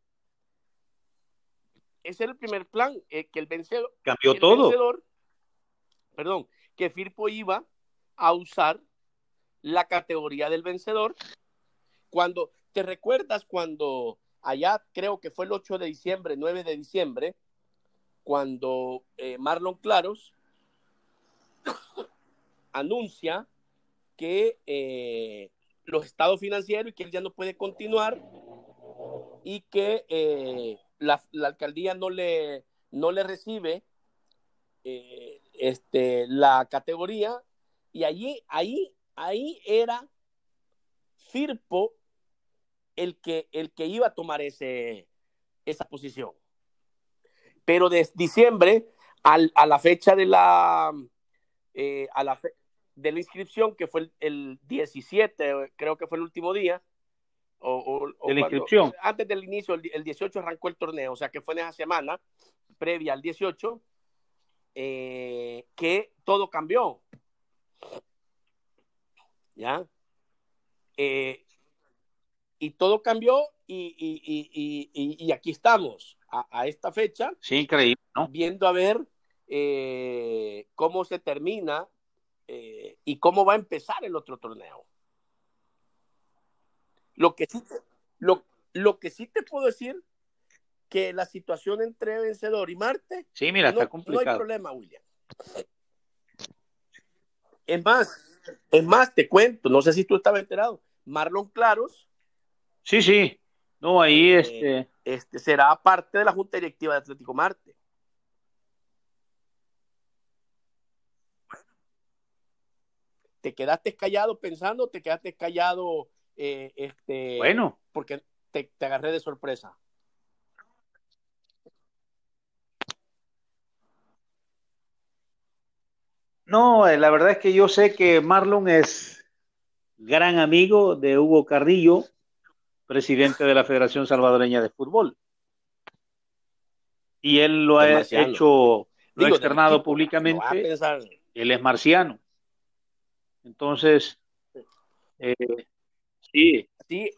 Ese era el primer plan, eh, que el vencedor. Cambió todo. perdón, que Firpo iba a usar la categoría del vencedor. Cuando, ¿te recuerdas cuando allá creo que fue el 8 de diciembre, 9 de diciembre, cuando eh, Marlon Claros anuncia que eh, los estados financieros y que él ya no puede continuar y que eh, la, alcaldía no le, no le recibe este, la categoría. Y allí, ahí, ahí era Firpo el que, el que iba a tomar ese, esa posición. Pero de diciembre a la fecha de la, eh, a la de la inscripción, que fue el, 17, creo que fue el último día, o, de la inscripción. Antes del inicio, el, 18 arrancó el torneo, o sea que fue en esa semana previa al 18, eh, que todo cambió. ¿Ya? Eh, y todo cambió y, aquí estamos, a, esta fecha. Sí, increíble, Viendo a ver eh, cómo se termina eh, y cómo va a empezar el otro torneo. Lo que sí, lo, lo que sí te puedo decir que la situación entre vencedor y Marte. Sí, mira, está complicado. No hay problema, William. Es más, es más, te cuento, no sé si tú estabas enterado. Marlon Claros Sí, sí. No, ahí eh, este... este será parte de la Junta Directiva de Atlético Marte. ¿Te quedaste callado pensando? ¿Te quedaste callado eh, este, bueno. porque te, agarré de sorpresa? No, eh, la verdad es que yo sé que Marlon es gran amigo de Hugo Carrillo, presidente de la Federación Salvadoreña de Fútbol. Y él lo ha hecho, lo ha externado públicamente. Él es marciano. Entonces, eh, sí.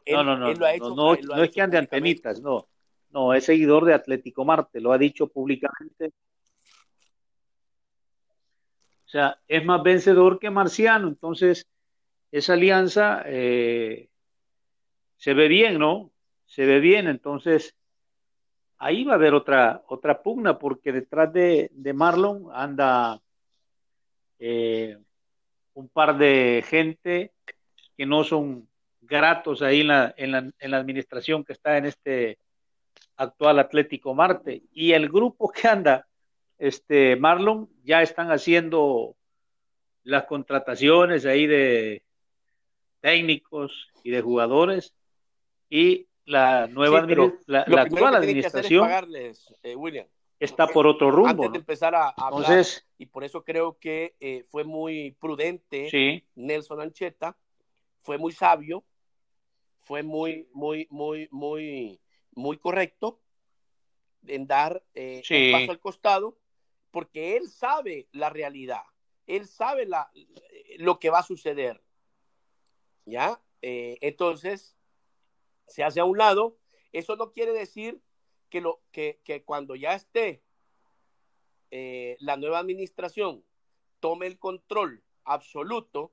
no, no, no, no, no, es que ande antenitas, no. No, es seguidor de Atlético Marte, lo ha dicho públicamente. O sea, es más vencedor que marciano. Entonces, esa alianza eh, se ve bien, ¿no? Se ve bien, entonces ahí va a haber otra, otra pugna, porque detrás de, Marlon anda eh, un par de gente que no son gratos ahí en la, en, la, en la administración que está en este actual Atlético Marte. Y el grupo que anda, este Marlon, ya están haciendo las contrataciones ahí de técnicos y de jugadores y la nueva la, actual administración eh, William, está por otro rumbo. Antes de empezar a, hablar, y por eso creo que eh, fue muy prudente Nelson Ancheta, fue muy sabio, fue muy, muy, muy, muy, muy correcto en dar eh, un paso al costado, porque él sabe la realidad, él sabe la, lo que va a suceder. ¿Ya? entonces, se hace a un lado, eso no quiere decir que, lo, que, cuando ya esté eh, la nueva administración tome el control absoluto,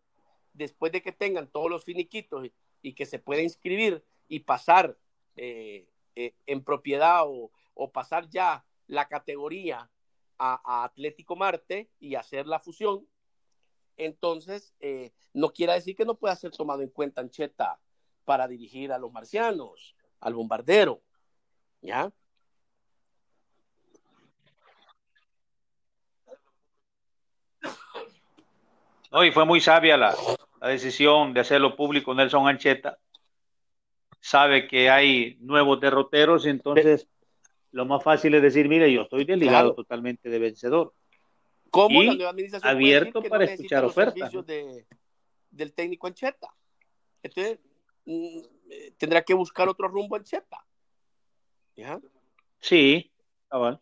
después de que tengan todos los finiquitos y, que se pueda inscribir y pasar eh, eh, en propiedad o, pasar ya la categoría a, Atlético Marte y hacer la fusión, entonces no quiere decir que no pueda ser tomado en cuenta Ancheta para dirigir a los marcianos, al bombardero. ¿Ya? No, y fue muy sabia la, decisión de hacerlo público Nelson Ancheta. Sabe que hay nuevos derroteros, entonces lo más fácil es decir, mire, yo estoy desligado totalmente de vencedor. ¿Cómo y abierto para escuchar ofertas. del técnico Ancheta. Entonces, tendrá que buscar otro rumbo en Chepa. ¿Ya? Sí, cabal.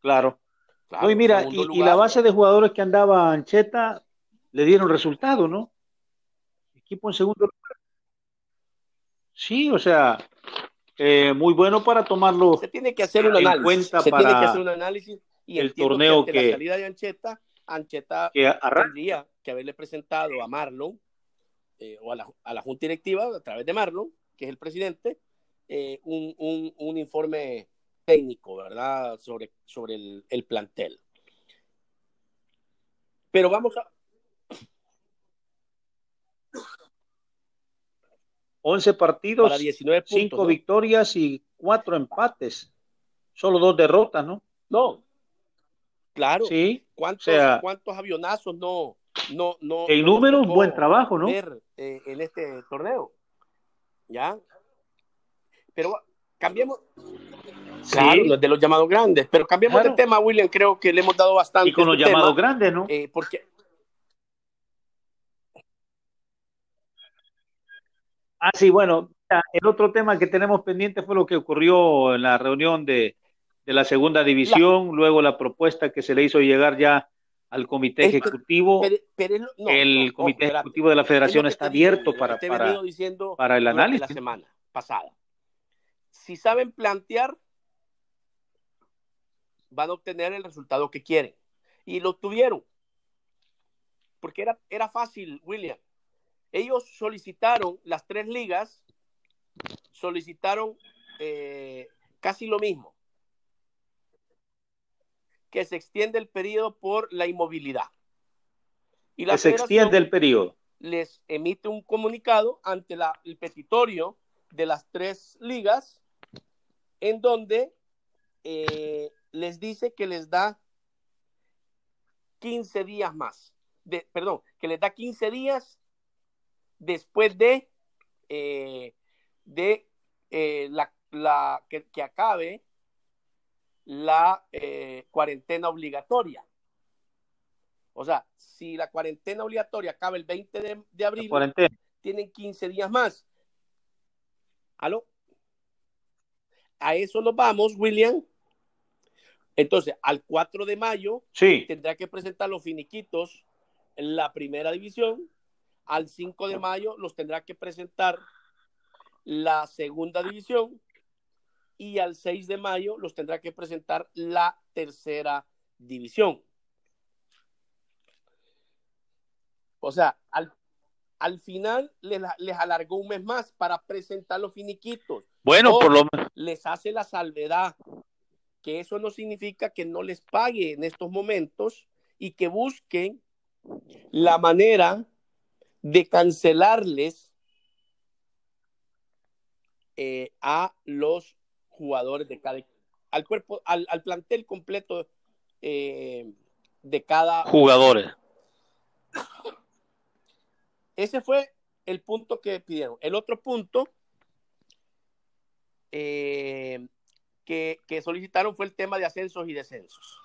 Claro. claro no, y mira, y, y, la base de jugadores que andaba Ancheta le dieron resultado, ¿no? Equipo en segundo lugar. Sí, o sea, eh, muy bueno para tomarlo. Se tiene que hacer un análisis. Se para tiene que hacer un análisis y el torneo que, que, la salida de Ancheta, Ancheta que tendría que haberle presentado a Marlon eh, o a la, a la, Junta Directiva a través de Marlon, que es el presidente, eh, un, un, un, informe técnico, ¿verdad? Sobre, sobre el, el plantel. Pero vamos a, 11 partidos, para 19 puntos, 5 ¿no? victorias y 4 empates. Solo dos derrotas, ¿no? No. Claro. Sí. ¿Cuántos, o sea, ¿cuántos avionazos no, no, no, en no números, buen trabajo, ¿no? ver eh, en este torneo? ¿Ya? Pero cambiemos. Sí. Claro, los de los llamados grandes. Pero cambiemos Claro. de tema, William. Creo que le hemos dado bastante. Y con los este tema, llamados grandes, ¿no? eh, porque Ah, sí, bueno, el otro tema que tenemos pendiente fue lo que ocurrió en la reunión de, de la segunda división, luego la propuesta que se le hizo llegar ya al comité ejecutivo. pero- pero no, el no, comité espérate. ejecutivo de la federación está abierto para, para, diciendo para el análisis. la semana pasada. Si saben plantear, van a obtener el resultado que quieren. Y lo tuvieron. Porque era, era fácil, William. Ellos solicitaron las tres ligas, solicitaron eh, casi lo mismo. Que se extiende el periodo por la inmovilidad. Y la que se extiende el periodo. les emite un comunicado ante la, el petitorio de las tres ligas en donde eh, les dice que les da 15 días más. De, perdón, que les da 15 días después de, eh, de eh, la, la que, que, acabe la eh, cuarentena obligatoria. O sea, si la cuarentena obligatoria acaba el 20 de, de abril, tienen 15 días más. ¿Aló? A eso nos vamos, William. Entonces, al 4 de mayo sí. tendrá que presentar los finiquitos en la primera división. Al 5 de mayo los tendrá que presentar la segunda división. Y al 6 de mayo los tendrá que presentar la tercera división. O sea, al, al final les, les, alargó un mes más para presentar los finiquitos. Bueno, o por lo les hace la salvedad que eso no significa que no les pague en estos momentos y que busquen la manera de cancelarles eh, a los jugadores de cada al cuerpo, al, al plantel completo eh, de cada jugadores. Ese fue el punto que pidieron. El otro punto eh, que, que, solicitaron fue el tema de ascensos y descensos.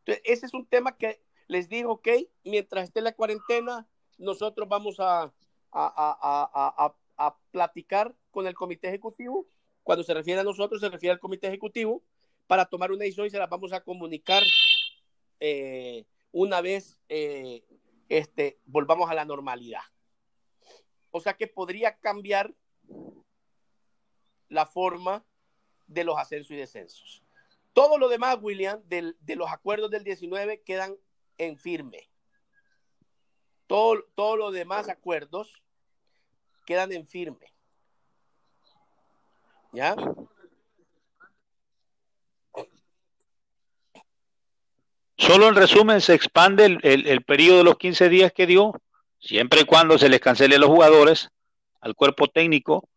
Entonces, ese es un tema que les dijo, ok, mientras esté la cuarentena, nosotros vamos a, a, a, a, a platicar con el comité ejecutivo. Cuando se refiere a nosotros, se refiere al comité ejecutivo para tomar una decisión y se la vamos a comunicar eh, una vez eh, este, volvamos a la normalidad. O sea que podría cambiar la forma de los ascensos y descensos. Todo lo demás, William, de los acuerdos del 19 quedan en firme. Todo, todo los demás acuerdos quedan en firme. ¿Ya? Solo en resumen se expande el, el, el, periodo de los 15 días que dio, siempre y cuando se les cancele a los jugadores, al cuerpo técnico,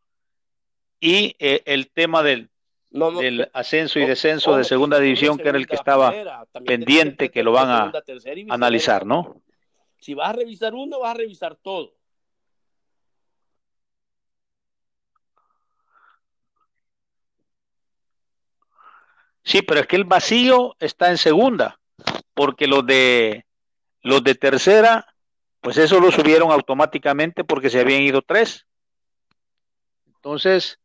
y eh, el tema del, no, no, del ascenso y descenso de segunda división, que era el que estaba pendiente, que lo van a segunda, analizar, ¿no? Si vas a revisar uno, vas a revisar todo. Sí, pero es que el vacío está en segunda, porque los de los de tercera, pues eso lo subieron automáticamente porque se habían ido tres. Entonces,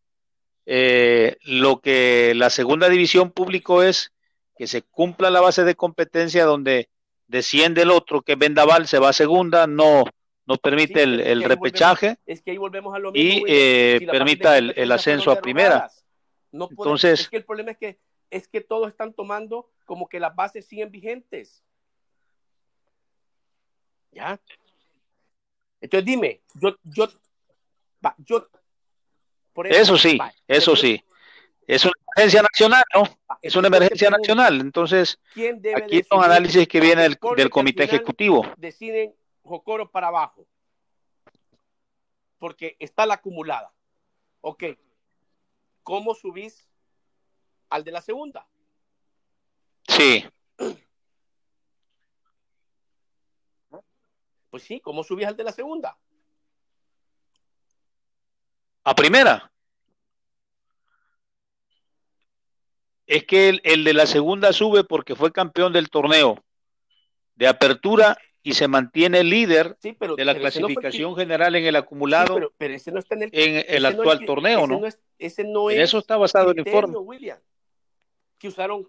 eh, lo que la segunda división publicó es que se cumpla la base de competencia donde desciende el otro, que Vendaval se va a segunda, no, no permite el, repechaje y eh, permita el, ascenso a primera. Entonces, es que el problema es que es que todos están tomando como que las bases siguen vigentes. ¿Ya? Entonces dime, yo, yo, yo, eso, sí, eso sí. Es una emergencia nacional, ¿no? Es una emergencia nacional. Entonces, aquí es un análisis que viene del, del comité ejecutivo. Deciden Jocoro para abajo. Porque está la acumulada. Ok. ¿Cómo subís al de la segunda? Sí. Pues sí, ¿cómo subís al de la segunda? A primera. Es que el, de la segunda sube porque fue campeón del torneo de apertura y se mantiene líder de la clasificación general en el acumulado pero, ese no está en el, actual torneo, ¿no? ese no en eso está basado el informe. William, que usaron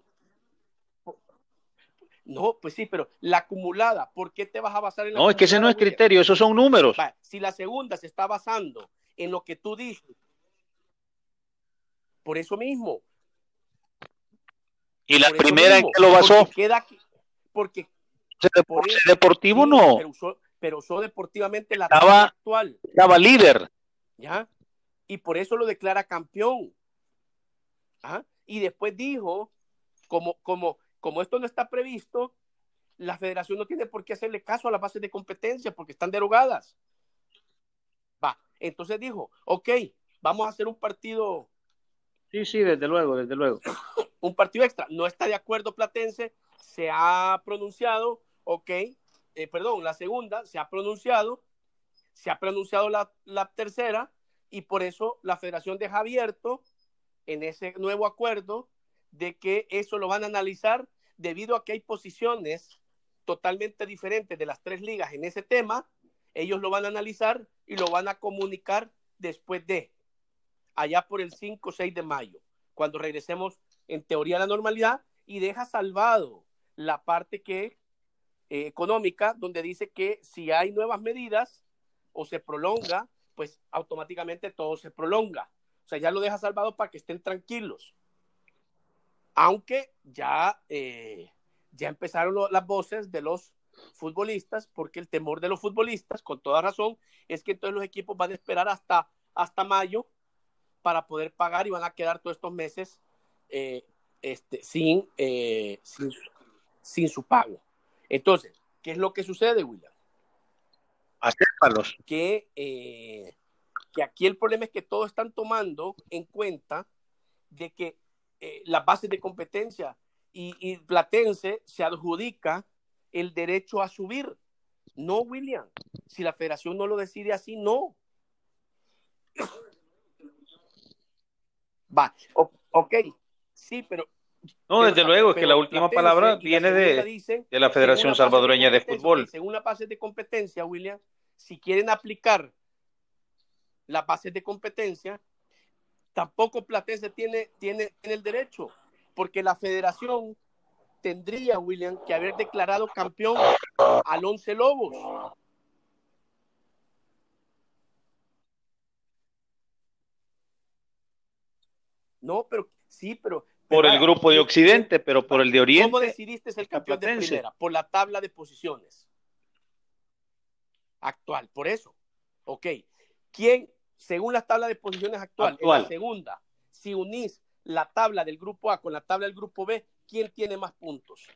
no, pues sí, pero la acumulada, ¿por qué te vas a basar en la No, es que ese no es criterio, esos son números. si la segunda se está basando en lo que tú dices, por eso mismo. ¿Y la primera en qué lo basó? Porque, queda, porque deportivo no. Pero usó, deportivamente la estaba, actual. Estaba líder. ¿Ya? Y por eso lo declara campeón. ¿Ah? Y después dijo, como, como como esto no está previsto, la federación no tiene por qué hacerle caso a las bases de competencia porque están derogadas. Va, entonces dijo, ok, vamos a hacer un partido. Sí, sí, desde luego, desde luego. un partido extra. No está de acuerdo Platense, se ha pronunciado, ok, eh, perdón, la segunda se ha pronunciado, se ha pronunciado la, la tercera y por eso la federación deja abierto en ese nuevo acuerdo de que eso lo van a analizar debido a que hay posiciones totalmente diferentes de las tres ligas en ese tema, ellos lo van a analizar y lo van a comunicar después de, allá por el 5 o 6 de mayo, cuando regresemos en teoría a la normalidad y deja salvado la parte que eh, económica, donde dice que si hay nuevas medidas o se prolonga, pues automáticamente todo se prolonga. O sea, ya lo deja salvado para que estén tranquilos aunque ya, eh, ya empezaron las voces de los futbolistas, porque el temor de los futbolistas, con toda razón, es que entonces los equipos van a esperar hasta, hasta mayo para poder pagar y van a quedar todos estos meses eh, este, sin, eh, sin, sin, su pago. Entonces, ¿qué es lo que sucede, William? Acéptalos. Que, que aquí el problema es que todos están tomando en cuenta de que eh, las bases de competencia y, Platense se adjudica el derecho a subir. No, William. Si la federación no lo decide así, no. Va, ok, sí, pero... No, desde luego, es que la última palabra viene de, de, la Federación Salvadoreña de, Fútbol. Según las bases de competencia, William, si quieren aplicar las bases de competencia, tampoco Platense tiene, tiene, el derecho, porque la federación tendría, William, que haber declarado campeón al Once Lobos. No, pero sí, pero. Por el grupo de Occidente, pero por el de Oriente. ¿Cómo decidiste ser campeón de primera? Por la tabla de posiciones actual, por eso. Ok. ¿Quién, según la tabla de posiciones actual, en la segunda, si unís la tabla del grupo A con la tabla del grupo B, ¿quién tiene más puntos?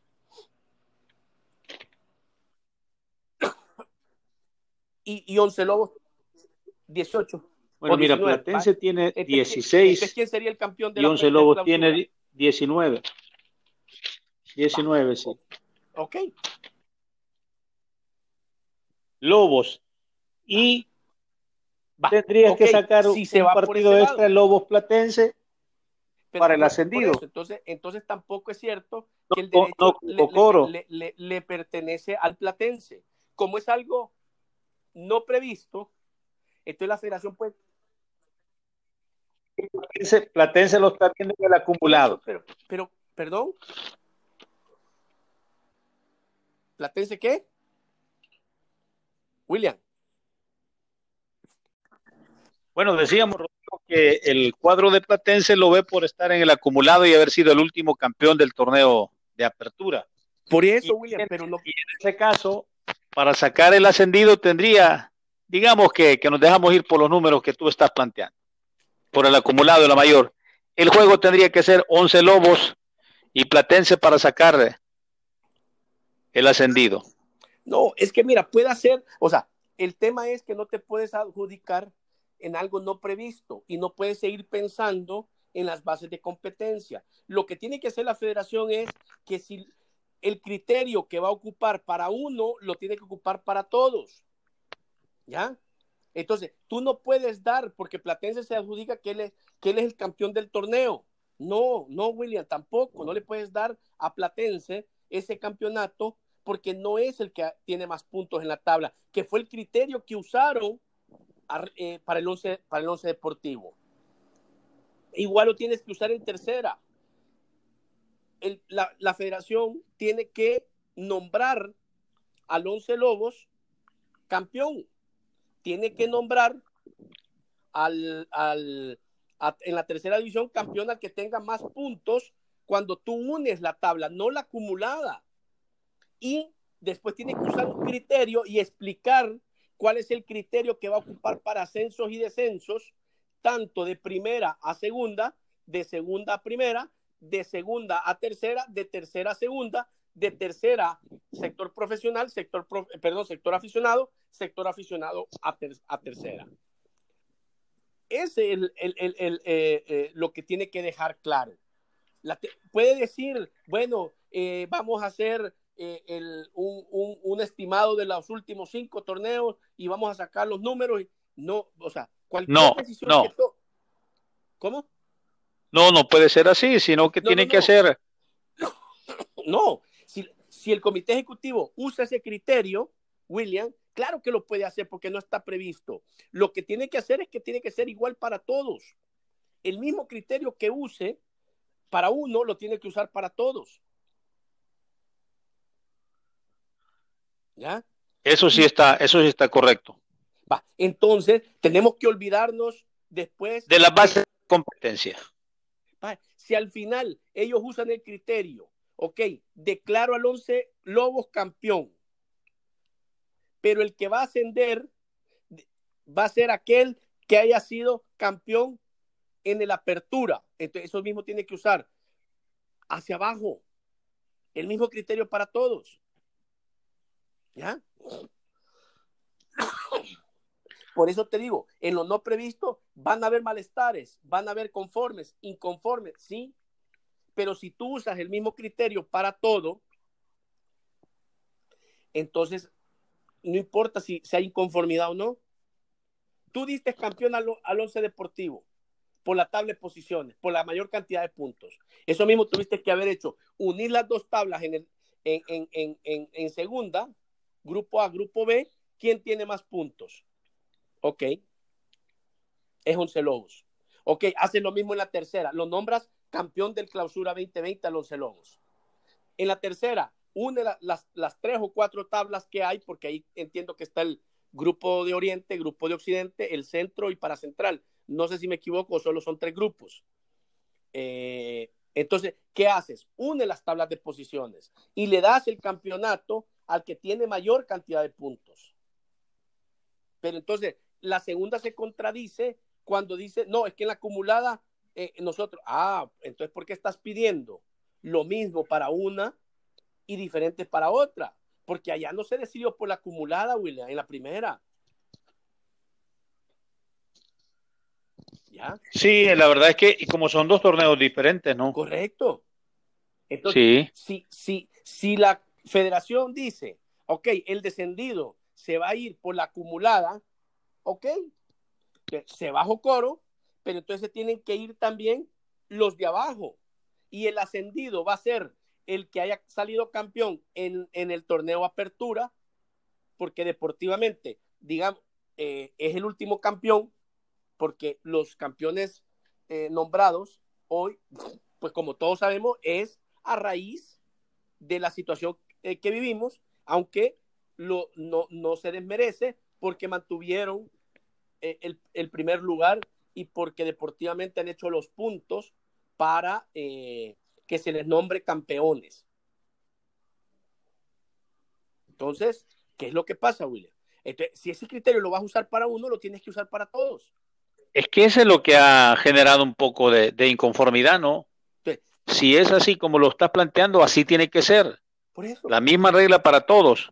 y, y Once Lobos, 18. Bueno, mira, Platense tiene 16. ¿Quién sería el campeón de y Once Lobos tiene 19. 19, sí. Ok. Lobos y Tendrías que sacar un partido extra Lobos Platense para el ascendido. Entonces, entonces tampoco es cierto que el derecho le, pertenece al platense. Como es algo no previsto, entonces la federación puede... Platense, platense lo está viendo en el acumulado. Pero, pero, perdón. ¿Platense qué? William. Bueno, decíamos que el cuadro de Platense lo ve por estar en el acumulado y haber sido el último campeón del torneo de apertura. Por eso, William, pero. Y en ese caso, para sacar el ascendido tendría, digamos que, que nos dejamos ir por los números que tú estás planteando, por el acumulado de la mayor. El juego tendría que ser 11 lobos y Platense para sacar el ascendido. No, es que mira, puede ser, o sea, el tema es que no te puedes adjudicar en algo no previsto y no puedes seguir pensando en las bases de competencia. Lo que tiene que hacer la federación es que si el criterio que va a ocupar para uno, lo tiene que ocupar para todos. ¿Ya? Entonces, tú no puedes dar, porque Platense se adjudica que él es, que él es el campeón del torneo. No, no, William, tampoco. No le puedes dar a Platense ese campeonato porque no es el que tiene más puntos en la tabla, que fue el criterio que usaron eh, para, el once, para el once deportivo. Igual lo tienes que usar en tercera. la, federación tiene que nombrar al once Lobos campeón. Tiene que nombrar al, al en la tercera división campeón al que tenga más puntos cuando tú unes la tabla, no la acumulada. Y después tiene que usar un criterio y explicar cuál es el criterio que va a ocupar para ascensos y descensos, tanto de primera a segunda, de segunda a primera, de segunda a tercera, de tercera a segunda, de tercera sector profesional, sector, perdón, sector aficionado, sector aficionado a, tercera. Ese es el, eh, eh, lo que tiene que dejar claro. puede decir, bueno, eh, vamos a hacer eh, el, un, un, estimado de los últimos cinco torneos y vamos a sacar los números. No, o sea, cualquier no, decisión no. ¿Cómo? No, no puede ser así, sino que tiene que hacer. No, si, si el comité ejecutivo usa ese criterio, William, claro que lo puede hacer porque no está previsto. Lo que tiene que hacer es que tiene que ser igual para todos. El mismo criterio que use para uno lo tiene que usar para todos. ¿Ya? Eso sí está, eso sí está correcto. Va, entonces tenemos que olvidarnos después de la base de competencia. si al final ellos usan el criterio, ok, declaro al 11 Lobos campeón, pero el que va a ascender va a ser aquel que haya sido campeón en el apertura. Entonces, eso mismo tiene que usar hacia abajo. El mismo criterio para todos. ¿Ya? Por eso te digo, en lo no previsto van a haber malestares, van a haber conformes, inconformes, sí, pero si tú usas el mismo criterio para todo, entonces no importa si, si hay inconformidad o no. Tú diste campeón al, al once deportivo por la tabla de posiciones, por la mayor cantidad de puntos. Eso mismo tuviste que haber hecho, unir las dos tablas en, segunda grupo A, grupo B, ¿quién tiene más puntos? Ok. Es Once Lobos. Ok, hace lo mismo en la tercera. Lo nombras campeón del clausura 2020 al Once Lobos. En la tercera, une las, tres o cuatro tablas que hay, porque ahí entiendo que está el grupo de Oriente, grupo de Occidente, el centro y para central. No sé si me equivoco, solo son tres grupos. Eh, entonces, ¿qué haces? Une las tablas de posiciones y le das el campeonato al que tiene mayor cantidad de puntos. Pero entonces, la segunda se contradice cuando dice, no, es que en la acumulada eh, nosotros, ah, entonces, ¿por qué estás pidiendo lo mismo para una y diferente para otra? Porque allá no se decidió por la acumulada, William, en la primera. ¿Ya? Sí, la verdad es que como son dos torneos diferentes, ¿no? Correcto. Entonces, sí. si, si, si la Federación dice, ok, el descendido se va a ir por la acumulada, ok, se bajo coro, pero entonces tienen que ir también los de abajo. Y el ascendido va a ser el que haya salido campeón en, el torneo Apertura, porque deportivamente, digamos, eh, es el último campeón, porque los campeones eh, nombrados hoy, pues como todos sabemos, es a raíz de la situación eh, que vivimos, aunque lo, no, no se desmerece porque mantuvieron el, el, primer lugar y porque deportivamente han hecho los puntos para eh, que se les nombre campeones. Entonces, ¿qué es lo que pasa, William? si ese criterio lo vas a usar para uno, lo tienes que usar para todos. Es que ese es lo que ha generado un poco de, inconformidad, ¿no? Si es así como lo estás planteando, así tiene que ser. Por eso. La misma regla para todos.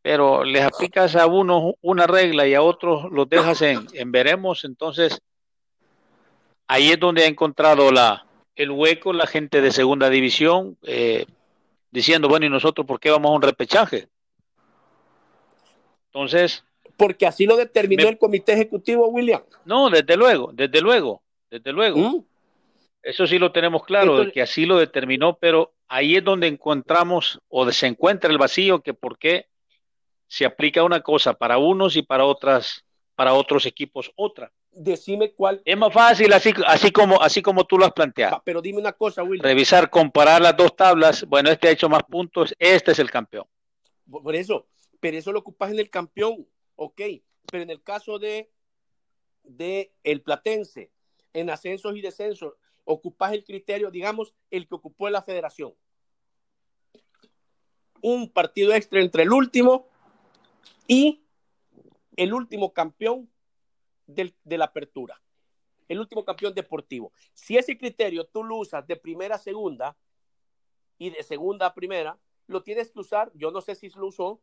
Pero les aplicas a unos una regla y a otros los dejas en, en veremos, entonces ahí es donde ha encontrado la, el hueco la gente de segunda división eh, diciendo, bueno, ¿y nosotros por qué vamos a un repechaje? Entonces... Porque así lo determinó el comité ejecutivo, William. No, desde luego, desde luego, desde luego. ¿Mm? Eso sí lo tenemos claro, de que así lo determinó, pero ahí es donde encontramos o se encuentra el vacío que por qué se aplica una cosa para unos y para otras, para otros equipos otra decime cuál. Es más fácil así, así, como, así como tú lo has planteado. Pero dime una cosa, Will. Revisar, comparar las dos tablas. Bueno, este ha hecho más puntos, este es el campeón. Por eso, pero eso lo ocupas en el campeón, ok. Pero en el caso de, de el Platense, en ascensos y descensos, ocupas el criterio, digamos, el que ocupó la federación. Un partido extra entre el último y el último campeón de la apertura, el último campeón deportivo. Si ese criterio tú lo usas de primera a segunda y de segunda a primera, lo tienes que usar, yo no sé si lo usó,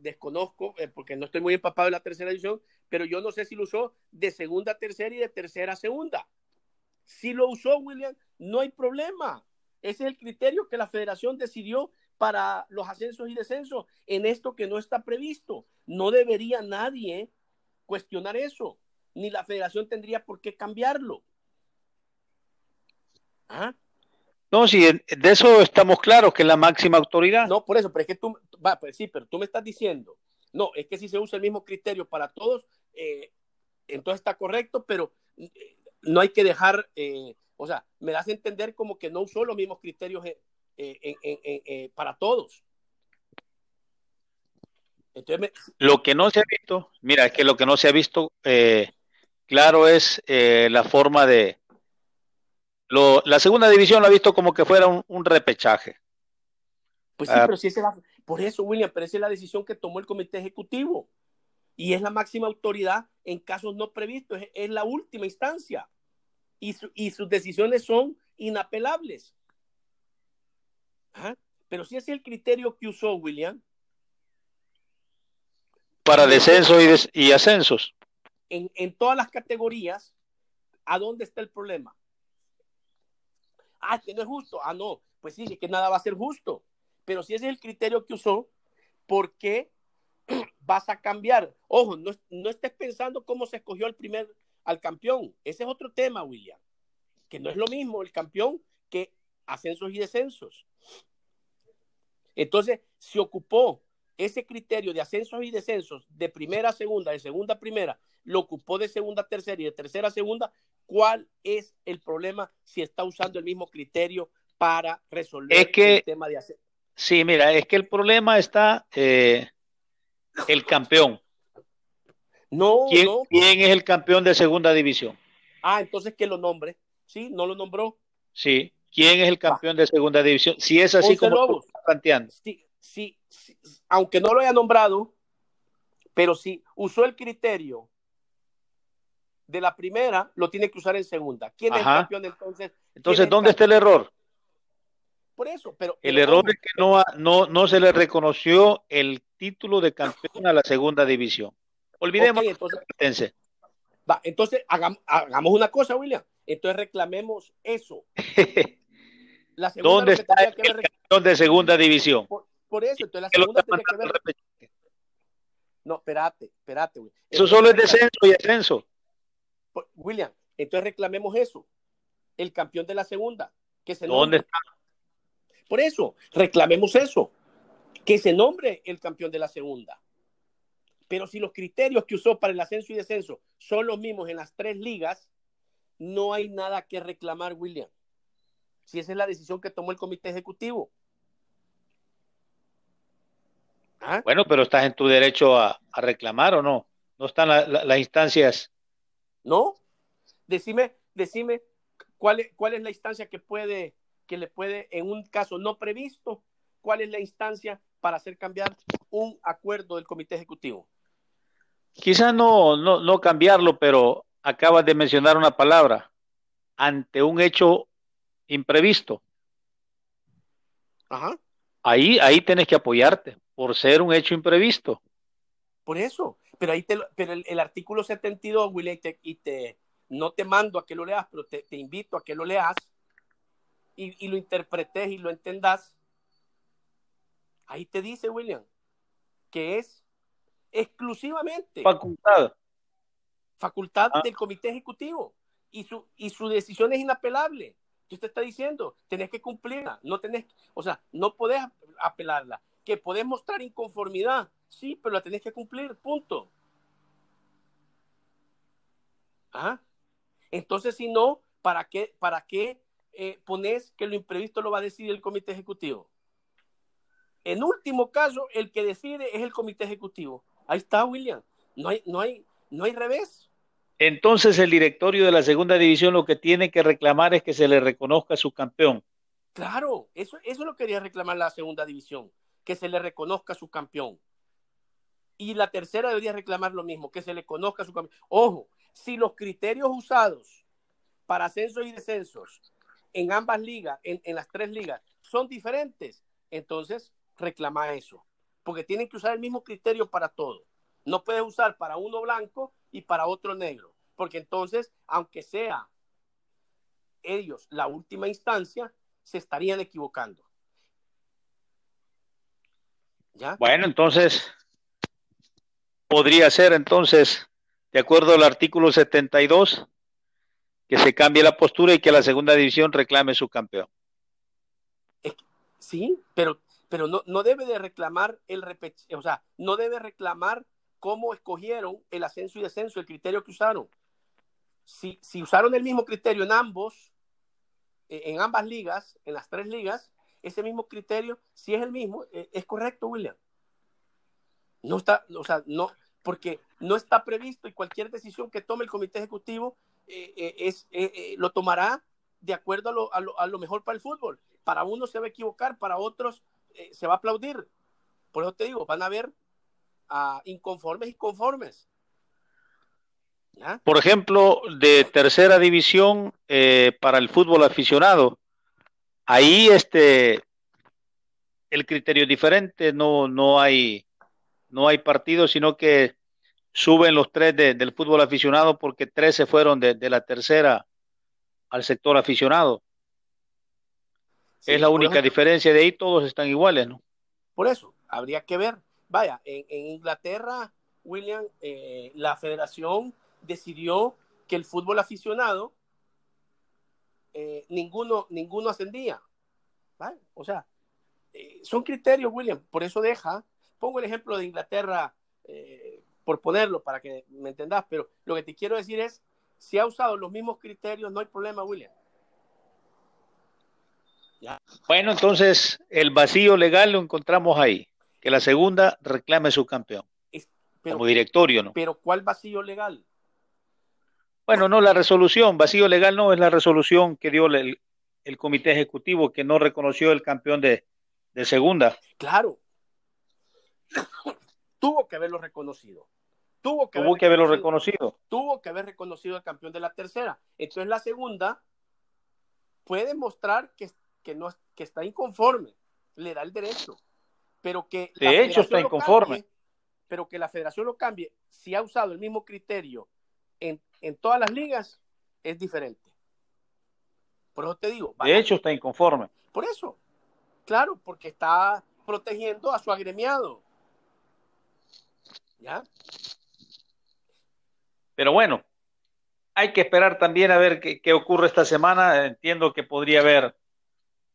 desconozco, eh, porque no estoy muy empapado de la tercera edición, pero yo no sé si lo usó de segunda a tercera y de tercera a segunda. Si lo usó, William, no hay problema. Ese es el criterio que la federación decidió para los ascensos y descensos en esto que no está previsto. No debería nadie cuestionar eso, ni la federación tendría por qué cambiarlo. ¿Ah? No, sí, de eso estamos claros, que es la máxima autoridad. No, por eso, pero es que tú, va, pues sí, pero tú me estás diciendo, no, es que si se usa el mismo criterio para todos, eh, entonces está correcto, pero eh, no hay que dejar, eh, o sea, me das a entender como que no usó los mismos criterios para todos. Lo que no se ha visto, mira, es que lo que no se ha visto, eh, claro, es eh, la forma de... Lo, la segunda división lo ha visto como que fuera un, repechaje. Pues sí, ah. pero si es la, por eso, William, pero esa es la decisión que tomó el comité ejecutivo. Y es la máxima autoridad en casos no previstos, es, la última instancia. Y, y, sus decisiones son inapelables. Pero si ese es el criterio que usó William, para descensos y, ascensos. En, todas las categorías, ¿a dónde está el problema? Ah, que no es justo. Ah, no, pues sí, que nada va a ser justo. Pero si ese es el criterio que usó, ¿por qué vas a cambiar? Ojo, no, no estés pensando cómo se escogió el primer al campeón. Ese es otro tema, William. Que no es lo mismo el campeón que ascensos y descensos. Entonces, se ocupó ese criterio de ascensos y descensos de primera a segunda, de segunda a primera, lo ocupó de segunda a tercera y de tercera a segunda, ¿cuál es el problema si está usando el mismo criterio para resolver el tema de ascenso? Sí, mira, es que el problema está eh, el campeón. No ¿Quién, no. ¿Quién es el campeón de segunda división? Ah, entonces que lo nombre. Sí, no lo nombró. Sí, ¿quién es el campeón de segunda división? Si es así como está planteando. Sí, sí, aunque no lo haya nombrado, pero si usó el criterio de la primera, lo tiene que usar en segunda. ¿Quién es el campeón entonces? Entonces, ¿dónde está el error? Por eso, pero... El error es que no, no, no se le reconoció el título de campeón a la segunda división. Olvidemos entonces, va, entonces hagamos, hagamos, una cosa, William. Entonces reclamemos eso. La ¿Dónde está el campeón de segunda división? Por eso, entonces la segunda tiene que ver. No, espérate, espérate, güey. Eso solo es descenso y ascenso. William, entonces reclamemos eso. El campeón de la segunda. Que se ¿Dónde está? Por eso, reclamemos eso, que se nombre el campeón de la segunda. Pero si los criterios que usó para el ascenso y descenso son los mismos en las tres ligas, no hay nada que reclamar, William. Si esa es la decisión que tomó el comité ejecutivo. ¿Ah? Bueno, pero estás en tu derecho a, reclamar o no. No están las instancias. No. Decime, decime cuál es, cuál es la instancia que puede, que le puede, en un caso no previsto, cuál es la instancia para hacer cambiar un acuerdo del comité ejecutivo. Quizás no, no, no cambiarlo, pero acabas de mencionar una palabra, ante un hecho imprevisto. Ajá. Ahí, ahí tienes que apoyarte por ser un hecho imprevisto. Por eso, pero ahí te, pero el, artículo 72, William, y te, no te mando a que lo leas, pero te, invito a que lo leas y, y, lo interpretes y lo entendas. Ahí te dice, William, que es exclusivamente facultad, facultad ah. del comité ejecutivo y su, y su decisión es inapelable. ¿Qué usted está diciendo? Tenés que cumplirla, no tenés, o sea, no podés apelarla. Que podés mostrar inconformidad, sí, pero la tenés que cumplir, punto. ¿Ah? Entonces, si no, ¿para qué, para qué eh, pones que lo imprevisto lo va a decidir el comité ejecutivo? En último caso, el que decide es el comité ejecutivo. Ahí está, William. No hay, no hay, no hay revés. Entonces el directorio de la segunda división lo que tiene que reclamar es que se le reconozca su campeón. Claro, eso, eso lo quería reclamar la segunda división, que se le reconozca su campeón. Y la tercera debería reclamar lo mismo, que se le conozca su campeón. Ojo, si los criterios usados para ascensos y descensos en ambas ligas, en, las tres ligas, son diferentes, entonces reclama eso porque tienen que usar el mismo criterio para todo. No puedes usar para uno blanco y para otro negro, porque entonces, aunque sea ellos la última instancia, se estarían equivocando. ¿Ya? Bueno, entonces, podría ser entonces, de acuerdo al artículo 72, que se cambie la postura y que la segunda división reclame su campeón. Sí, pero pero no, no debe de reclamar el o sea, no debe reclamar cómo escogieron el ascenso y descenso, el criterio que usaron. Si, si usaron el mismo criterio en ambos, e, en ambas ligas, en las tres ligas, ese mismo criterio, si es el mismo, e, es correcto, William. No está, o sea, no, porque no está previsto y cualquier decisión que tome el comité ejecutivo eh, eh, es, eh, lo tomará de acuerdo a lo, a, lo, a lo, mejor para el fútbol. Para uno se va a equivocar, para otros eh, se va a aplaudir. Por eso te digo, van a haber uh, inconformes y conformes. Por ejemplo, de tercera división eh, para el fútbol aficionado, ahí este el criterio es diferente, no, no hay no hay partidos, sino que suben los tres del fútbol aficionado porque tres se fueron de, de la tercera al sector aficionado es la única diferencia, de ahí todos están iguales, ¿no? Por eso, habría que ver. Vaya, en, Inglaterra, William, eh, la federación decidió que el fútbol aficionado, eh, ninguno, ninguno ascendía. O sea, eh, son criterios, William, por eso deja. Pongo el ejemplo de Inglaterra, por ponerlo para que me entendas, pero lo que te quiero decir es, si ha usado los mismos criterios, no hay problema, William. Bueno, entonces el vacío legal lo encontramos ahí, que la segunda reclame su campeón. como directorio, ¿no? Pero ¿cuál vacío legal? Bueno, no la resolución, vacío legal no es la resolución que dio el, comité ejecutivo que no reconoció el campeón de, segunda. Claro. Tuvo que haberlo reconocido. Tuvo que, que haberlo reconocido. Tuvo que haber reconocido al campeón de la tercera. Entonces la segunda puede mostrar que que, no, que está inconforme, le da el derecho, pero que... De hecho está inconforme. pero que la federación lo cambie, si ha usado el mismo criterio en, en todas las ligas, es diferente. Por eso te digo. De hecho está inconforme. Por eso. Claro, porque está protegiendo a su agremiado. ¿Ya? Pero bueno, hay que esperar también a ver qué, qué, ocurre esta semana. Entiendo que podría haber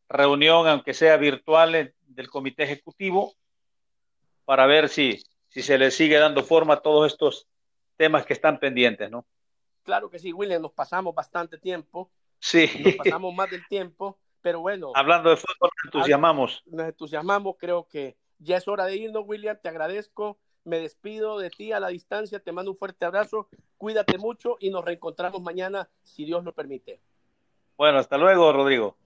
reunión, aunque sea virtual, del comité ejecutivo para ver si, si se le sigue dando forma a todos estos temas que están pendientes, ¿no? Claro que sí, William, nos pasamos bastante tiempo. Sí. Nos pasamos más del tiempo, pero bueno. Hablando de fútbol, nos entusiasmamos. Nos entusiasmamos, creo que ya es hora de irnos, William, te agradezco. Me despido de ti a la distancia, te mando un fuerte abrazo, cuídate mucho y nos reencontramos mañana, si Dios lo permite. Bueno, hasta luego, Rodrigo.